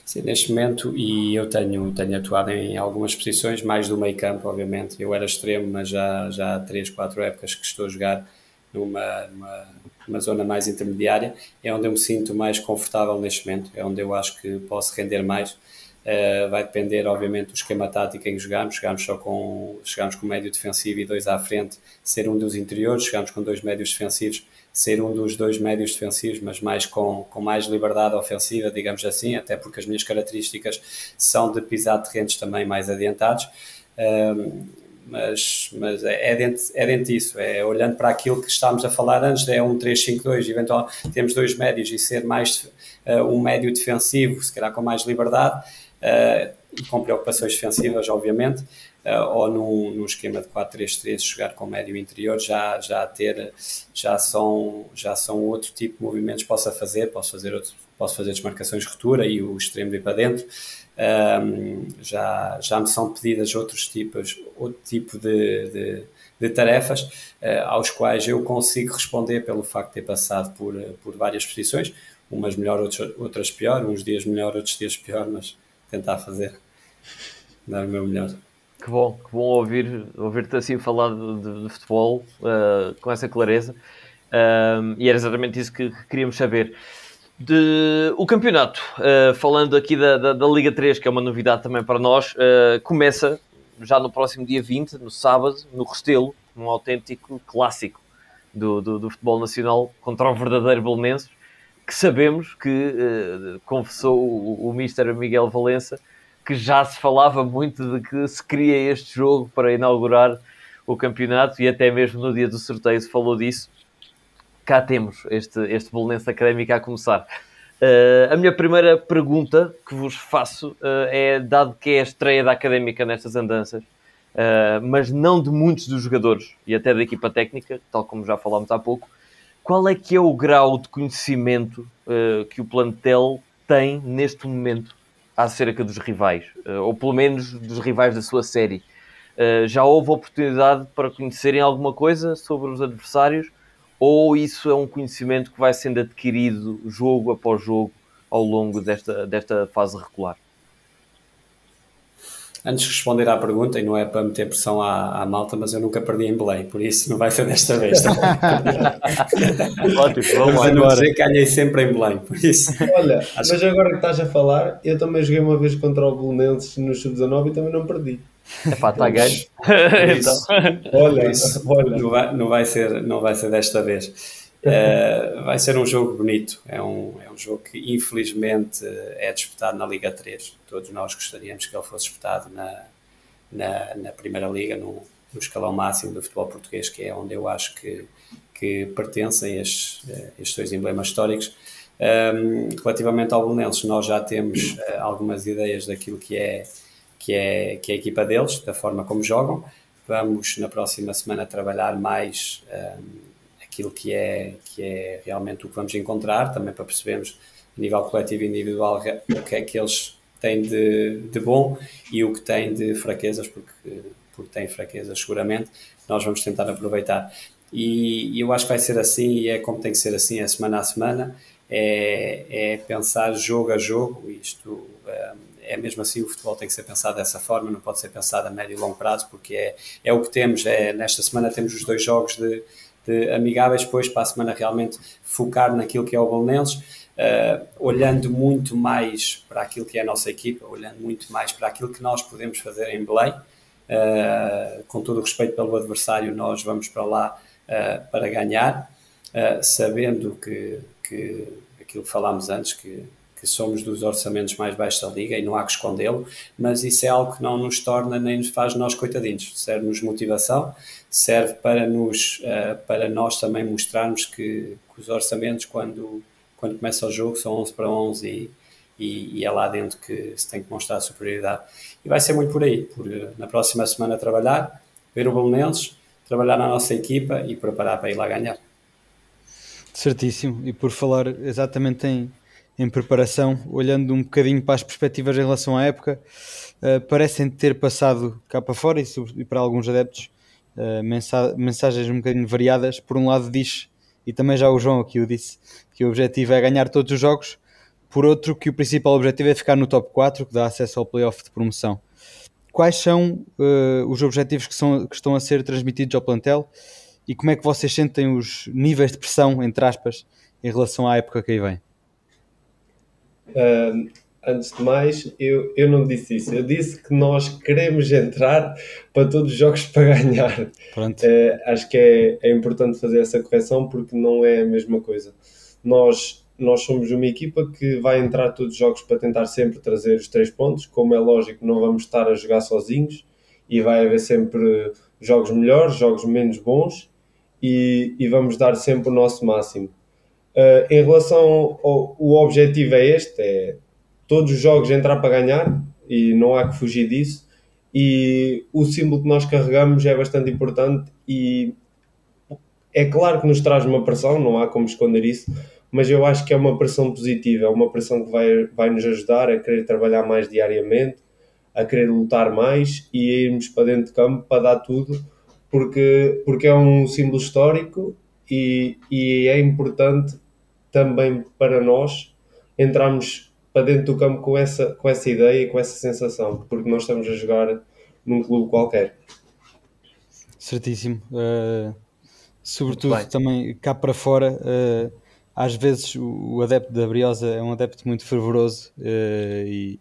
Sim, neste momento, e eu tenho, tenho atuado em algumas posições, mais do meio campo, obviamente. Eu era extremo, mas já, já há 3, 4 épocas que estou a jogar numa, numa, numa, zona mais intermediária, é onde eu me sinto mais confortável neste momento, é onde eu acho que posso render mais. Uh, vai depender, obviamente, do esquema tático em que jogamos. Jogamos só com, chegamos com médio defensivo e dois à frente, ser um dos interiores. Jogamos com dois médios defensivos, ser um dos dois médios defensivos, mas mais com, com mais liberdade ofensiva, digamos assim, até porque as minhas características são de pisar terrenos também mais adiantados. Uh, mas, mas é, é, dentro, é dentro disso, é olhando para aquilo que estávamos a falar antes, é um 3-5-2, eventualmente temos dois médios e ser mais uh, um médio defensivo, se calhar com mais liberdade uh, com preocupações defensivas, obviamente, uh, ou num, num esquema de 4-3-3, jogar com médio interior, já, já ter, já são, já são outro tipo de movimentos possa fazer, posso fazer outro, posso fazer desmarcações de ruptura e o extremo ir para dentro, um, já, já me são pedidas outros tipos, outro tipo de, de, de tarefas uh, aos quais eu consigo responder pelo facto de ter passado por, por várias posições, umas melhor, outras, outras pior, uns dias melhor, outros dias pior, mas tentar fazer, dar o meu melhor. Que bom, que bom ouvir, ouvir-te assim falar de, de, de futebol uh, com essa clareza. E era exatamente isso que, que queríamos saber. De, o campeonato, uh, falando aqui da, da, da, Liga 3, que é uma novidade também para nós, uh, começa já no próximo dia 20, no sábado, no Restelo, um autêntico clássico do, do, do futebol nacional contra o verdadeiro Belenenses, que sabemos que, uh, confessou o, o Mister Miguel Valença, que já se falava muito de que se queria este jogo para inaugurar o campeonato e até mesmo no dia do sorteio se falou disso cá temos este, este Bolonense Académico a começar. Uh, a minha primeira pergunta que vos faço uh, é, dado que é a estreia da Académica nestas andanças, uh, mas não de muitos dos jogadores e até da equipa técnica, tal como já falámos há pouco, qual é que é o grau de conhecimento que o plantel tem neste momento acerca dos rivais, ou pelo menos dos rivais da sua série? já houve oportunidade para conhecerem alguma coisa sobre os adversários? Ou isso é um conhecimento que vai sendo adquirido jogo após jogo ao longo desta, desta fase regular? Antes de responder à pergunta, e não é para meter pressão à, à malta, mas eu nunca perdi em Belém, por isso não vai ser desta vez. Ótimo, vamos lá. Não dizer que ganhei sempre em Belém, por isso. Olha, mas agora que estás a falar, eu também joguei uma vez contra o Belenenses no Sub-19 e também não perdi. É pá, está ganho. então. Olha, isso, olha. Não, vai, não, vai ser, não vai ser desta vez. Uh, vai ser um jogo bonito. É um, é um jogo que, infelizmente, é disputado na Liga 3. Todos nós gostaríamos que ele fosse disputado na, na, na Primeira Liga, no, no escalão máximo do futebol português, que é onde eu acho que, que pertencem estes, estes dois emblemas históricos. Um, ehm, relativamente ao Belenenses, nós já temos uh, algumas ideias daquilo que é que é, que é a equipa deles, da forma como jogam. Vamos na próxima semana trabalhar mais um, aquilo que é, que é realmente o que vamos encontrar, também para percebermos a nível coletivo e individual o que é que eles têm de, de bom e o que têm de fraquezas, porque porque tem fraquezas seguramente, nós vamos tentar aproveitar. E, e, eu acho que vai ser assim, e é como tem que ser assim, é semana a semana, é, é pensar jogo a jogo, isto é, é mesmo assim, o futebol tem que ser pensado dessa forma, não pode ser pensado a médio e longo prazo, porque é, é o que temos, é, nesta semana temos os dois jogos de, de amigáveis, depois para a semana realmente focar naquilo que é o Bolonenses, uh, olhando muito mais para aquilo que é a nossa equipa, olhando muito mais para aquilo que nós podemos fazer em Belém, uh, com todo o respeito pelo adversário, nós vamos para lá uh, para ganhar, sabendo que, que aquilo que falámos antes, que que somos dos orçamentos mais baixos da liga e não há que escondê-lo, mas isso é algo que não nos torna nem nos faz nós coitadinhos. Serve-nos motivação, serve para, nos, uh, para nós também mostrarmos que, que, os orçamentos, quando, quando começa o jogo, são 11 para 11 e, e, e, é lá dentro que se tem que mostrar a superioridade. E vai ser muito por aí, por eh, na próxima semana trabalhar, ver o Bolonenses, trabalhar na nossa equipa e preparar para ir lá ganhar. Certíssimo, e por falar exatamente em em preparação, olhando um bocadinho para as perspectivas em relação à época, uh, parecem ter passado cá para fora e, e para alguns adeptos uh, mensa mensagens um bocadinho variadas. Por um lado, diz, e também já o João aqui o disse, que o objetivo é ganhar todos os jogos, por outro, que o principal objetivo é ficar no top 4, que dá acesso ao playoff de promoção. Quais são uh, os objetivos que, são, que estão a ser transmitidos ao plantel e como é que vocês sentem os níveis de pressão, entre aspas, em relação à época que aí vem? Uh, antes de mais, eu, eu não disse isso. Eu disse que nós queremos entrar para todos os jogos para ganhar. Uh, acho que é, é importante fazer essa correção porque não é a mesma coisa. Nós, nós somos uma equipa que vai entrar todos os jogos para tentar sempre trazer os três pontos. Como é lógico, não vamos estar a jogar sozinhos e vai haver sempre jogos melhores, jogos menos bons e, e vamos dar sempre o nosso máximo. Uh, em relação ao o objetivo é este, é todos os jogos entrar para ganhar e não há que fugir disso. E o símbolo que nós carregamos é bastante importante e é claro que nos traz uma pressão, não há como esconder isso, mas eu acho que é uma pressão positiva, é uma pressão que vai, vai nos ajudar a querer trabalhar mais diariamente, a querer lutar mais e a irmos para dentro de campo para dar tudo, porque, porque é um símbolo histórico e, e é importante também para nós entrarmos para dentro do campo com essa, com essa ideia e com essa sensação, porque nós estamos a jogar num clube qualquer. Certíssimo. Uh, sobretudo também cá para fora, uh, às vezes o, o, adepto da Briosa é um adepto muito fervoroso uh, e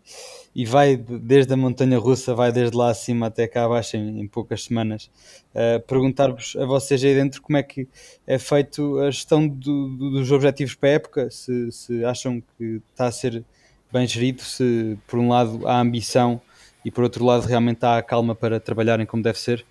e vai desde a montanha russa, vai desde lá acima até cá abaixo em, em poucas semanas. Uh, Perguntar-vos a vocês aí dentro como é que é feito a gestão do, do, dos objetivos para a época, se, se acham que está a ser bem gerido, se por um lado há ambição e por outro lado realmente há a calma para trabalharem como deve ser.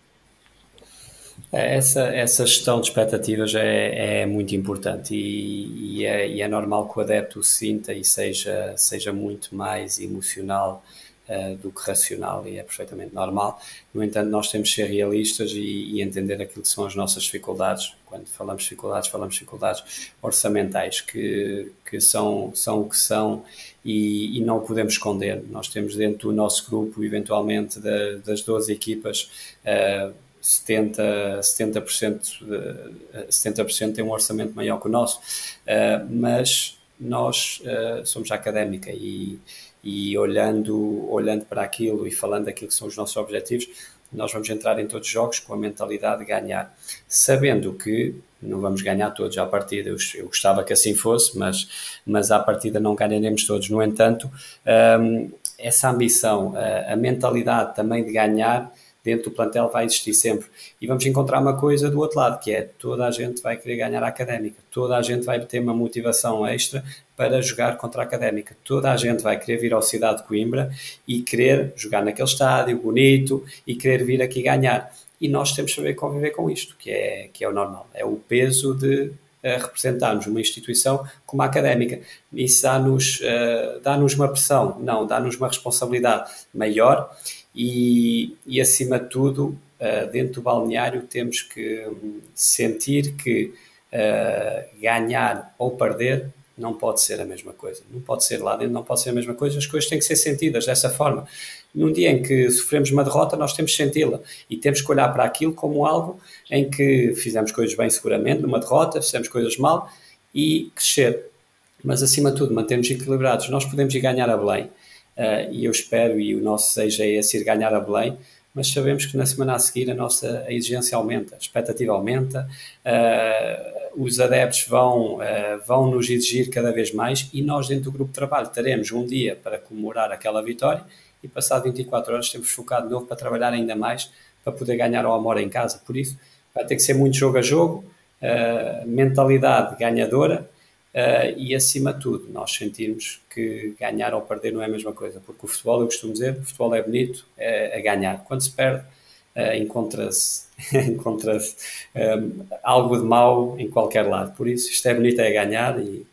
É, essa, essa gestão de expectativas é, é muito importante e, e, é, e, é, normal que o adepto sinta e seja, seja muito mais emocional uh, do que racional e é perfeitamente normal. No entanto, nós temos de ser realistas e, e, entender aquilo que são as nossas dificuldades. Quando falamos de dificuldades, falamos de dificuldades orçamentais que, que são, são o que são e, e não podemos esconder. Nós temos dentro do nosso grupo, eventualmente, da, das 12 equipas, uh, 70%, 70%, 70% tem um orçamento maior que o nosso, uh, mas nós uh, somos académica e, e olhando, olhando para aquilo e falando daquilo que são os nossos objetivos, nós vamos entrar em todos os jogos com a mentalidade de ganhar, sabendo que não vamos ganhar todos à partida. Eu, gostava que assim fosse, mas, mas à partida não ganharemos todos. No entanto, ehm, essa ambição, a, a mentalidade também de ganhar dentro do plantel vai existir sempre. E vamos encontrar uma coisa do outro lado, que é toda a gente vai querer ganhar a académica, toda a gente vai ter uma motivação extra para jogar contra a académica, toda a gente vai querer vir ao Cidade de Coimbra e querer jogar naquele estádio bonito e querer vir aqui ganhar. E nós temos que saber conviver com isto, que é, que é o normal, é o peso de uh, representarmos uma instituição como a académica. Isso dá-nos uh, dá uma pressão, não, dá-nos uma responsabilidade maior e, e acima de tudo, uh, dentro do balneário, temos que um, sentir que uh, ganhar ou perder não pode ser a mesma coisa. Não pode ser lá dentro, não pode ser a mesma coisa. As coisas têm que ser sentidas dessa forma. Num dia em que sofremos uma derrota, nós temos que senti-la e temos que olhar para aquilo como algo em que fizemos coisas bem seguramente numa derrota, fizemos coisas mal e crescer. Mas acima de tudo, mantermos equilibrados. Nós podemos ir ganhar a Belém uh, e eu espero e o nosso desejo é esse ir ganhar a Belém mas sabemos que na semana a seguir a nossa a exigência aumenta, a expectativa aumenta, uh, os adeptos vão, uh, vão nos exigir cada vez mais e nós dentro do grupo de trabalho teremos um dia para comemorar aquela vitória e passado 24 horas temos focado de novo para trabalhar ainda mais para poder ganhar ao amor em casa, por isso vai ter que ser muito jogo a jogo, uh, mentalidade ganhadora, Uh, e acima de tudo, nós sentirmos que ganhar ou perder não é a mesma coisa, porque o futebol, eu costumo dizer, o futebol é bonito, é, é ganhar. Quando se perde, uh, encontra-se encontra um, eh, algo de mau em qualquer lado. Por isso, isto é bonito, é ganhar e.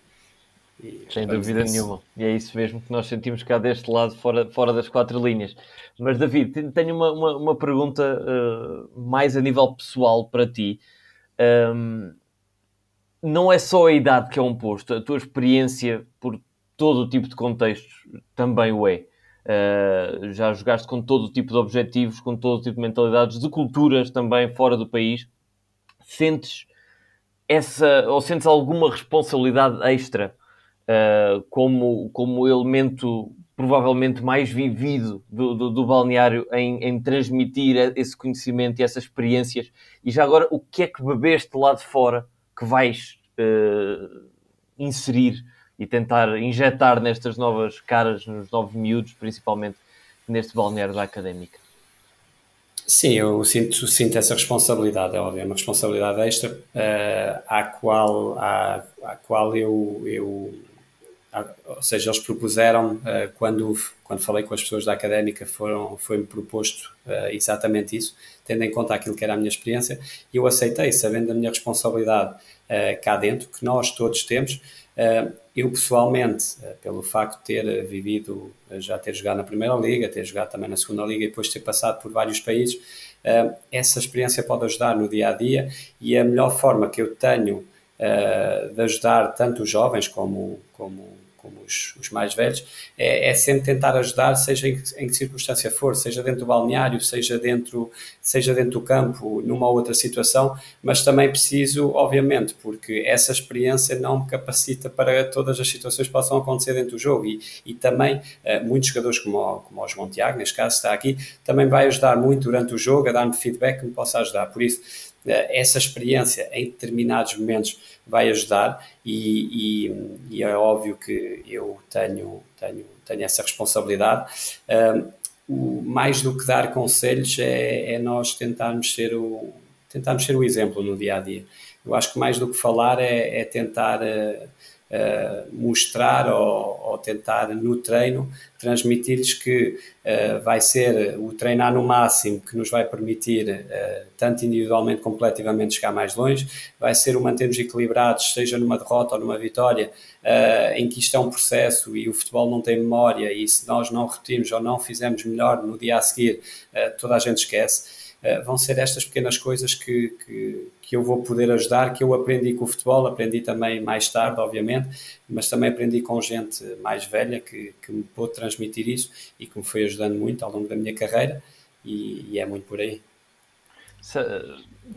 e Sem dúvida isso. nenhuma. E é isso mesmo que nós sentimos cá deste lado, fora, fora das quatro linhas. Mas, David, tenho uma, uma, uma pergunta uh, mais a nível pessoal para ti. Um, não é só a idade que é um posto, a tua experiência por todo o tipo de contextos também o é. Uh, já jogaste com todo o tipo de objetivos, com todo o tipo de mentalidades, de culturas também fora do país. Sentes essa, ou sentes alguma responsabilidade extra uh, como, como elemento provavelmente mais vivido do, do, do balneário em, em, transmitir esse conhecimento e essas experiências? E já agora, o que é que bebeste lá de fora que vais uh, inserir e tentar injetar nestas novas caras, nos novos miúdos, principalmente neste balneário da académica? Sim, eu sinto, sinto essa responsabilidade, é é uma responsabilidade extra, uh, à qual, à, à qual eu, eu ou seja, eles propuseram, uh, quando, quando falei com as pessoas da académica, foram, foi-me proposto uh, exatamente isso, tendo em conta aquilo que era a minha experiência, e eu aceitei, sabendo da minha responsabilidade uh, cá dentro, que nós todos temos. eu, pessoalmente, pelo facto de ter vivido, já ter jogado na Primeira Liga, ter jogado também na Segunda Liga e depois ter passado por vários países, essa experiência pode ajudar no dia a dia e a melhor forma que eu tenho de ajudar tanto os jovens como, como como os, os mais velhos, é, é, sempre tentar ajudar, seja em, em, que circunstância for, seja dentro do balneário, seja dentro, seja dentro do campo, numa outra situação, mas também preciso, obviamente, porque essa experiência não me capacita para todas as situações que possam acontecer dentro do jogo e, e também uh, muitos jogadores como o, como o João Tiago, neste caso está aqui, também vai ajudar muito durante o jogo a dar-me feedback que me possa ajudar. Por isso, eh, essa experiência em determinados momentos vai ajudar e, e, e, é óbvio que eu tenho, tenho, tenho essa responsabilidade. O, mais do que dar conselhos é, é, nós tentarmos ser, o, tentarmos ser o exemplo no dia a dia. Eu acho que mais do que falar é, é tentar uh, uh, mostrar ou, ou, tentar no treino transmitir-lhes que uh, vai ser o treinar no máximo que nos vai permitir, uh, tanto individualmente como coletivamente, chegar mais longe, vai ser o mantermos equilibrados, seja numa derrota ou numa vitória, em que isto é um processo e o futebol não tem memória e se nós não repetirmos ou não fizermos melhor no dia a seguir, toda a gente esquece. Vão ser estas pequenas coisas que, que, que eu vou poder ajudar, que eu aprendi com o futebol, aprendi também mais tarde, obviamente, mas também aprendi com gente mais velha que, que me pôde transmitir isso e que me foi ajudando muito ao longo da minha carreira e, e é muito por aí.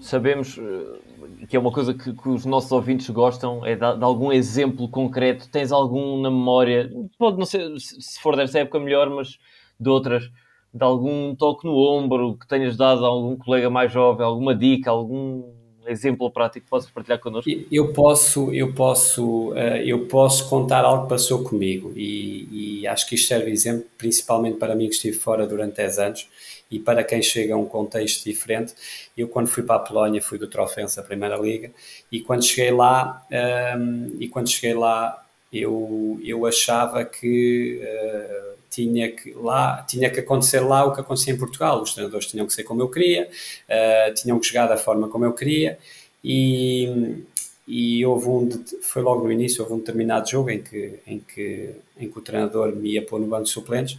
Sabemos eh, que é uma coisa que, que os nossos ouvintes gostam, é de, algum exemplo concreto. Tens algum na memória? Pode não ser, se for desta época, melhor, mas de outras, de algum toque no ombro que tenhas dado a algum colega mais jovem, alguma dica, algum exemplo prático que possas partilhar connosco? Eu posso, eu posso, eh, eu posso contar algo que passou comigo e, e acho que isto serve de exemplo principalmente para mim que estive fora durante 10 anos e para quem chega a um contexto diferente. Eu quando fui para a Polónia fui do Trofense, a Primeira Liga, e quando cheguei lá, um, ehm, e quando cheguei lá eu, eu achava que uh, tinha que lá tinha que acontecer lá o que acontecia em Portugal. Os treinadores tinham que ser como eu queria, uh, tinham que jogar da forma como eu queria e, e houve um foi logo no início houve um determinado jogo em que em que em que o treinador me ia pôr no banco de suplentes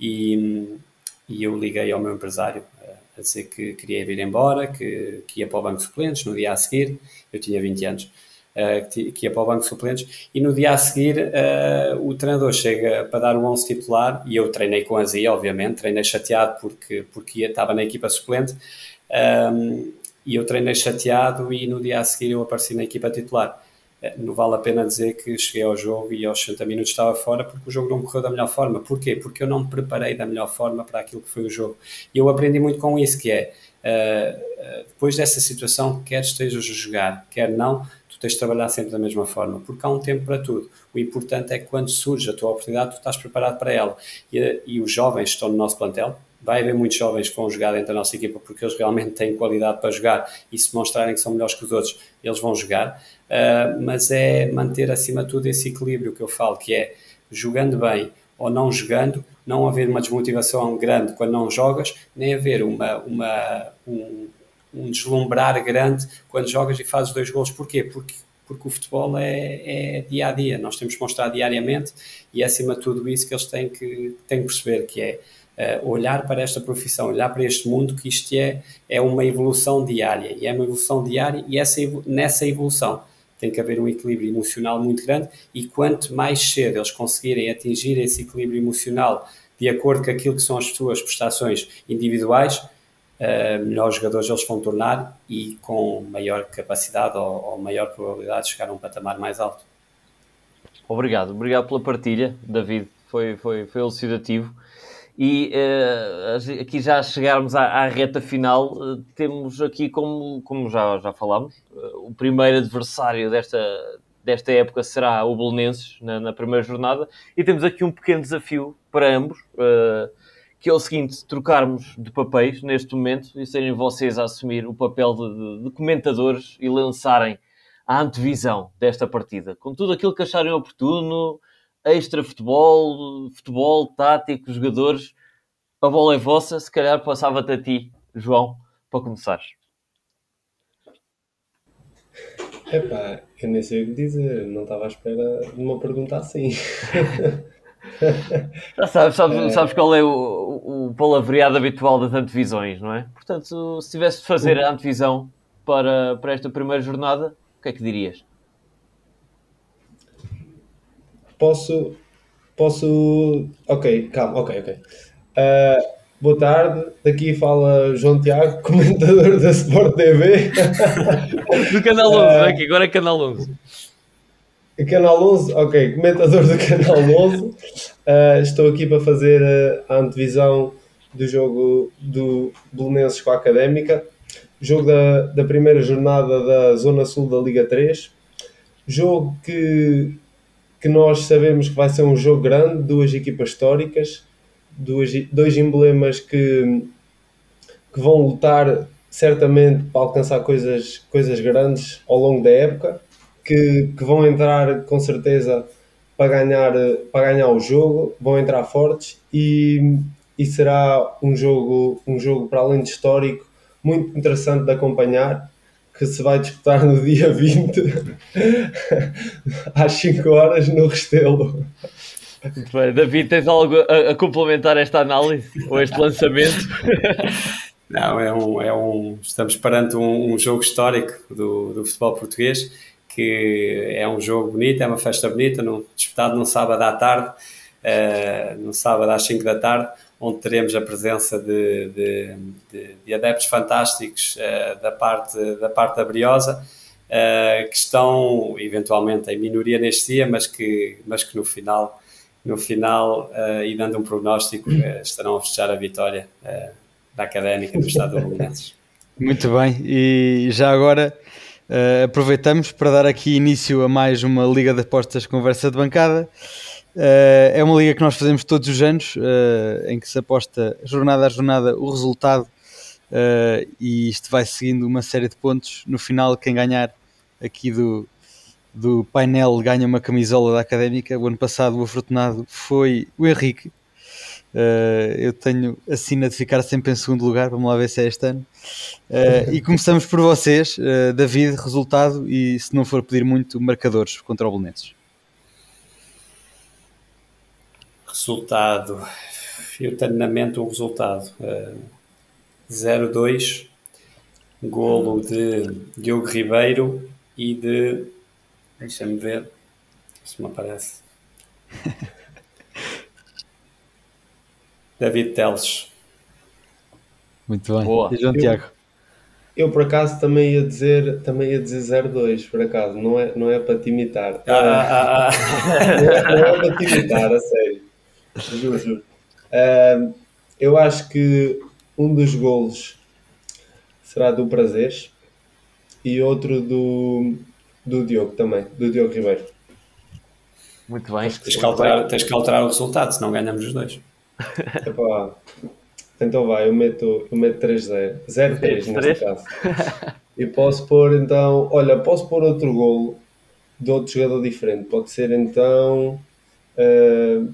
e, e eu liguei ao meu empresário a dizer que queria vir embora, que, que ia para o banco de suplentes no dia a seguir. Eu tinha 20 anos. Uh, que, ia para o banco de suplentes, e no dia a seguir uh, o treinador chega para dar o 11 titular, e eu treinei com a Zia, obviamente, treinei chateado porque, porque estava na equipa suplente, um, e eu treinei chateado e no dia a seguir eu apareci na equipa titular. Eh, não vale a pena dizer que cheguei ao jogo e aos 60 minutos estava fora porque o jogo não correu da melhor forma. Porquê? Porque eu não me preparei da melhor forma para aquilo que foi o jogo. E eu aprendi muito com isso, que é, depois dessa situação, quer estejas a jogar, quer não, tens de trabalhar sempre da mesma forma, porque há um tempo para tudo. O importante é que quando surge a tua oportunidade, tu estás preparado para ela. E, e os jovens estão no nosso plantel, vai haver muitos jovens que vão jogar dentro da nossa equipa porque eles realmente têm qualidade para jogar e se mostrarem que são melhores que os outros, eles vão jogar. Uh, mas é manter acima de tudo esse equilíbrio que eu falo, que é jogando bem ou não jogando, não haver uma desmotivação grande quando não jogas, nem haver uma, uma, um, um deslumbrar grande quando jogas e fazes dois gols. Porquê? Porque porque o futebol é, é, dia a dia, nós temos que mostrar diariamente e é acima de tudo isso que eles têm que, têm que perceber, que é uh, olhar para esta profissão, olhar para este mundo, que isto é, é uma evolução diária, e é uma evolução diária, e essa, nessa evolução tem que haver um equilíbrio emocional muito grande, e quanto mais cedo eles conseguirem atingir esse equilíbrio emocional de acordo com aquilo que são as suas prestações individuais, uh, melhores jogadores eles vão tornar e com maior capacidade ou, ou maior probabilidade de chegar a um patamar mais alto. Obrigado, obrigado pela partilha, David, foi, foi, foi elucidativo. E uh, aqui já chegarmos à, à reta final, uh, temos aqui, como, como já, já falámos, uh, o primeiro adversário desta, desta época será o Belenenses, na, na, primeira jornada, e temos aqui um pequeno desafio para ambos, que é o seguinte, trocarmos de papéis neste momento e serem vocês a assumir o papel de, de, de comentadores e lançarem a antevisão desta partida, com tudo aquilo que acharem oportuno, extra futebol, futebol tático, jogadores. A bola é vossa, se calhar passava-te a ti, João, para começares. Epá, eu nem sei o que dizer, não estava à espera de uma pergunta assim. Já sabes, sabes, é... sabes qual é o, o palavreado habitual das antevisões, não é? Portanto, se tivesse de fazer a antevisão para, para esta primeira jornada, o que é que dirias? Posso. Posso. Ok, calma, ok, ok. Uh, boa tarde, daqui fala João Tiago, comentador da Sport TV. do Canal 11, uh, aqui, agora é Canal 11. Canal 11, ok, comentador do Canal 11. Uh, estou aqui para fazer a antevisão do jogo do Belenenses com a Académica. Jogo da, da primeira jornada da Zona Sul da Liga 3. Jogo que que nós sabemos que vai ser um jogo grande, duas equipas históricas, duas, dois emblemas que, que vão lutar certamente para alcançar coisas, coisas grandes ao longo da época, que, que vão entrar com certeza para ganhar, para ganhar o jogo, vão entrar fortes e, e será um jogo, um jogo para além de histórico muito interessante de acompanhar que se vai disputar no dia 20 às 5 horas no Restelo. Muito bem. David, tens algo a, a complementar esta análise ou este lançamento? Não, é um, é um, estamos perante um, um jogo histórico do, do, futebol português, que é um jogo bonito, é uma festa bonita, no, disputado num sábado à tarde, uh, no sábado às 5 da tarde, onde teremos a presença de, de, de, de adeptos fantásticos uh, da, parte, da parte da Briosa, uh, que estão eventualmente em minoria neste dia, mas que, mas que no final, no final e dando um prognóstico, estarão a festejar a vitória da Académica do Estado do Belenenses. Muito bem, e já agora aproveitamos para dar aqui início a mais uma Liga de Apostas Conversa de Bancada. Uh, é uma liga que nós fazemos todos os anos, uh, em que se aposta jornada a jornada o resultado uh, e isto vai seguindo uma série de pontos. No final, quem ganhar aqui do, do painel ganha uma camisola da Académica. O ano passado o afortunado foi o Henrique. Eu tenho a sina de ficar sempre em segundo lugar, vamos lá ver se é este ano. e começamos por vocês, David, resultado e se não for pedir muito, marcadores contra o Belenenses. Resultado, eu tenho na mente um resultado. Uh, eh, 0-2, golo de Diogo Ribeiro e de Deixa-me ver se me aparece. David Teles. Muito bem. Boa. E João Eu- Tiago? Eu por acaso também ia dizer, também ia dizer 02, por acaso, não é, não é para te imitar. Ah, ah, ah, Não é, não é para te imitar, a sério. Juro, juro. Ah, eu acho que um dos golos será do Prazeres e outro do, do Diogo também, do Diogo Ribeiro. Muito bem. tens, que alterar, tens que alterar o resultado, senão ganhamos os dois. Epá, então vai, eu meto, eu meto 3-0. 0-3 3-3. neste caso. E posso pôr então, olha, posso pôr outro golo de outro jogador diferente. Pode ser então. ah,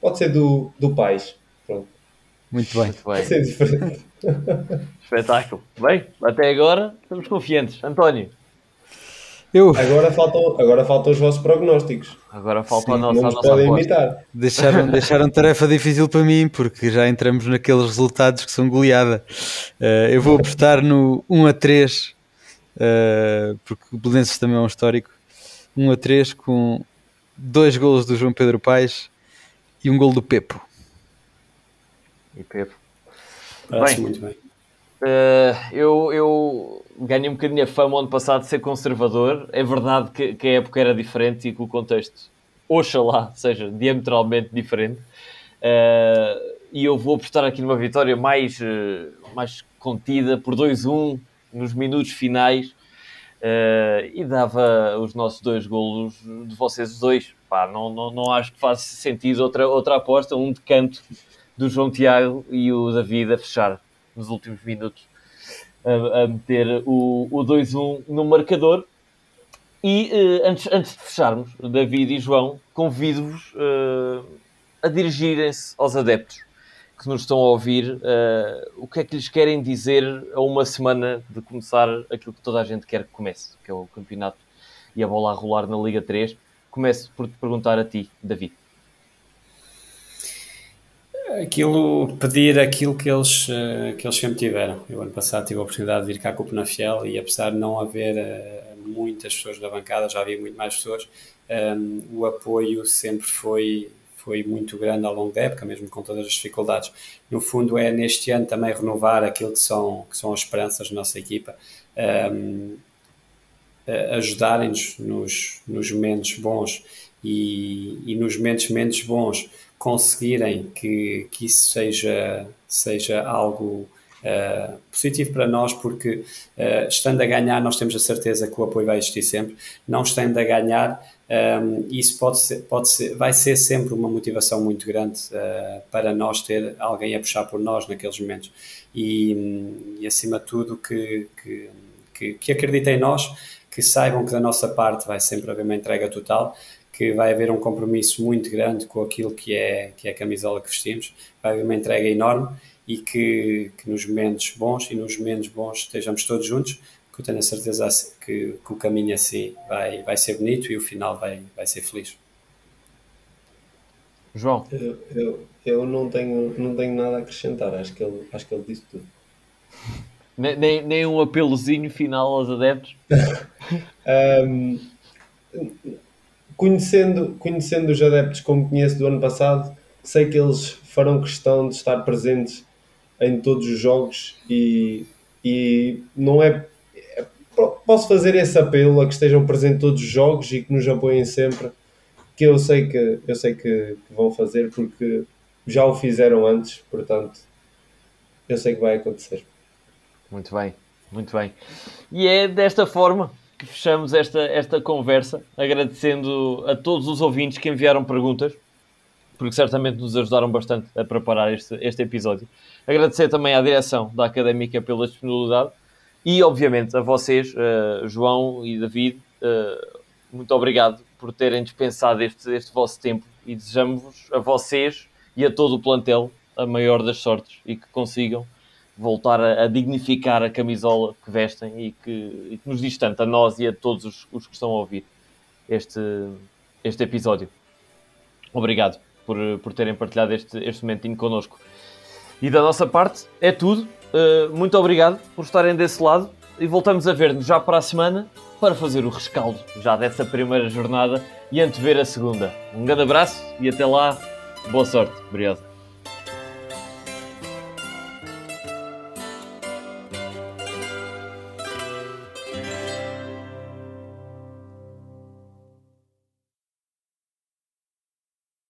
pode ser do, do Pais. Pronto. Muito bem. Muito Pode bem. ser diferente. Espetáculo. Bem, até agora estamos confiantes. António, Eu Agora faltam, agora faltam os vossos prognósticos. agora falta Sim, a nossa, não a nos nossa podem imitar. deixaram, deixaram tarefa difícil para mim, porque já entramos naqueles resultados que são goleada. Eh, eu vou apostar no 1 a 3, eh, porque o Belenenses também é um histórico. 1 a 3 com dois golos do João Pedro Paes e um golo do Pepo. E Pepe. Parece Bem. muito bem. Uh, eu, eu ganhei um bocadinho a fama ano passado de ser conservador. É verdade que, que a época era diferente e que o contexto, oxalá, seja diametralmente diferente. Uh, e eu vou apostar aqui numa vitória mais, uh, mais contida por 2-1 nos minutos finais. Uh, e dava os nossos dois golos de vocês os dois. Pá, não, não, não acho que faz sentido outra, outra aposta, um de canto do João Tiago e o David a fechar nos últimos minutos a, a meter o, o 2-1 no marcador. E eh, antes, antes de fecharmos, David e João, convido-vos eh, a dirigirem-se aos adeptos que nos estão a ouvir. eh, o que é que lhes querem dizer a uma semana de começar aquilo que toda a gente quer que comece, que é o campeonato e a bola a rolar na Liga 3? Começo por te perguntar a ti, David. Aquilo, pedir aquilo que eles, eh, que eles sempre tiveram. Eu ano passado tive a oportunidade de vir cá com o Penafiel e apesar de não haver eh, muitas pessoas na bancada, já havia muito mais pessoas, eh, o apoio sempre foi, foi muito grande ao longo da época, mesmo com todas as dificuldades. No fundo é neste ano também renovar aquilo que são, que são as esperanças da nossa equipa, um, ajudarem-nos nos, nos momentos bons e, e nos momentos menos bons conseguirem que, que isso seja, seja algo uh, positivo para nós, porque uh, estando a ganhar, nós temos a certeza que o apoio vai existir sempre. Não estando a ganhar, um, isso pode ser, pode ser, vai ser sempre uma motivação muito grande uh, para nós ter alguém a puxar por nós naqueles momentos. E, e acima de tudo, que, que, que, que acreditem em nós, que saibam que da nossa parte vai sempre haver uma entrega total que vai haver um compromisso muito grande com aquilo que é, que é a camisola que vestimos, vai haver uma entrega enorme e que, que nos momentos bons e nos menos bons estejamos todos juntos, que eu tenho a certeza que, que o caminho assim vai, vai ser bonito e o final vai, vai ser feliz. João. Eu, eu, eu não, tenho, não tenho nada a acrescentar, acho que ele, acho que ele disse tudo. Nem, nem, nem um apelozinho final aos adeptos? um, conhecendo, conhecendo os adeptos como conheço do ano passado, sei que eles farão questão de estar presentes em todos os jogos e, e não é. Posso fazer esse apelo a que estejam presentes todos os jogos e que nos apoiem sempre, que eu sei que, eu sei que, que vão fazer porque já o fizeram antes, portanto eu sei que vai acontecer. Muito bem, muito bem. E é desta forma que fechamos esta, esta conversa, agradecendo a todos os ouvintes que enviaram perguntas, porque certamente nos ajudaram bastante a preparar este, este episódio. Agradecer também à direção da Académica pela disponibilidade e, obviamente, a vocês, uh, João e David, uh, muito obrigado por terem dispensado este, este vosso tempo e desejamos a vocês e a todo o plantel a maior das sortes e que consigam voltar a, a, dignificar a camisola que vestem e que, e que, nos diz tanto a nós e a todos os, os que estão a ouvir este, este episódio. Obrigado por, por terem partilhado este, este momentinho connosco. E da nossa parte é tudo. Uh, muito obrigado por estarem desse lado e voltamos a ver-nos já para a semana para fazer o rescaldo já dessa primeira jornada e antever a segunda. Um grande abraço e até lá, boa sorte. Obrigado.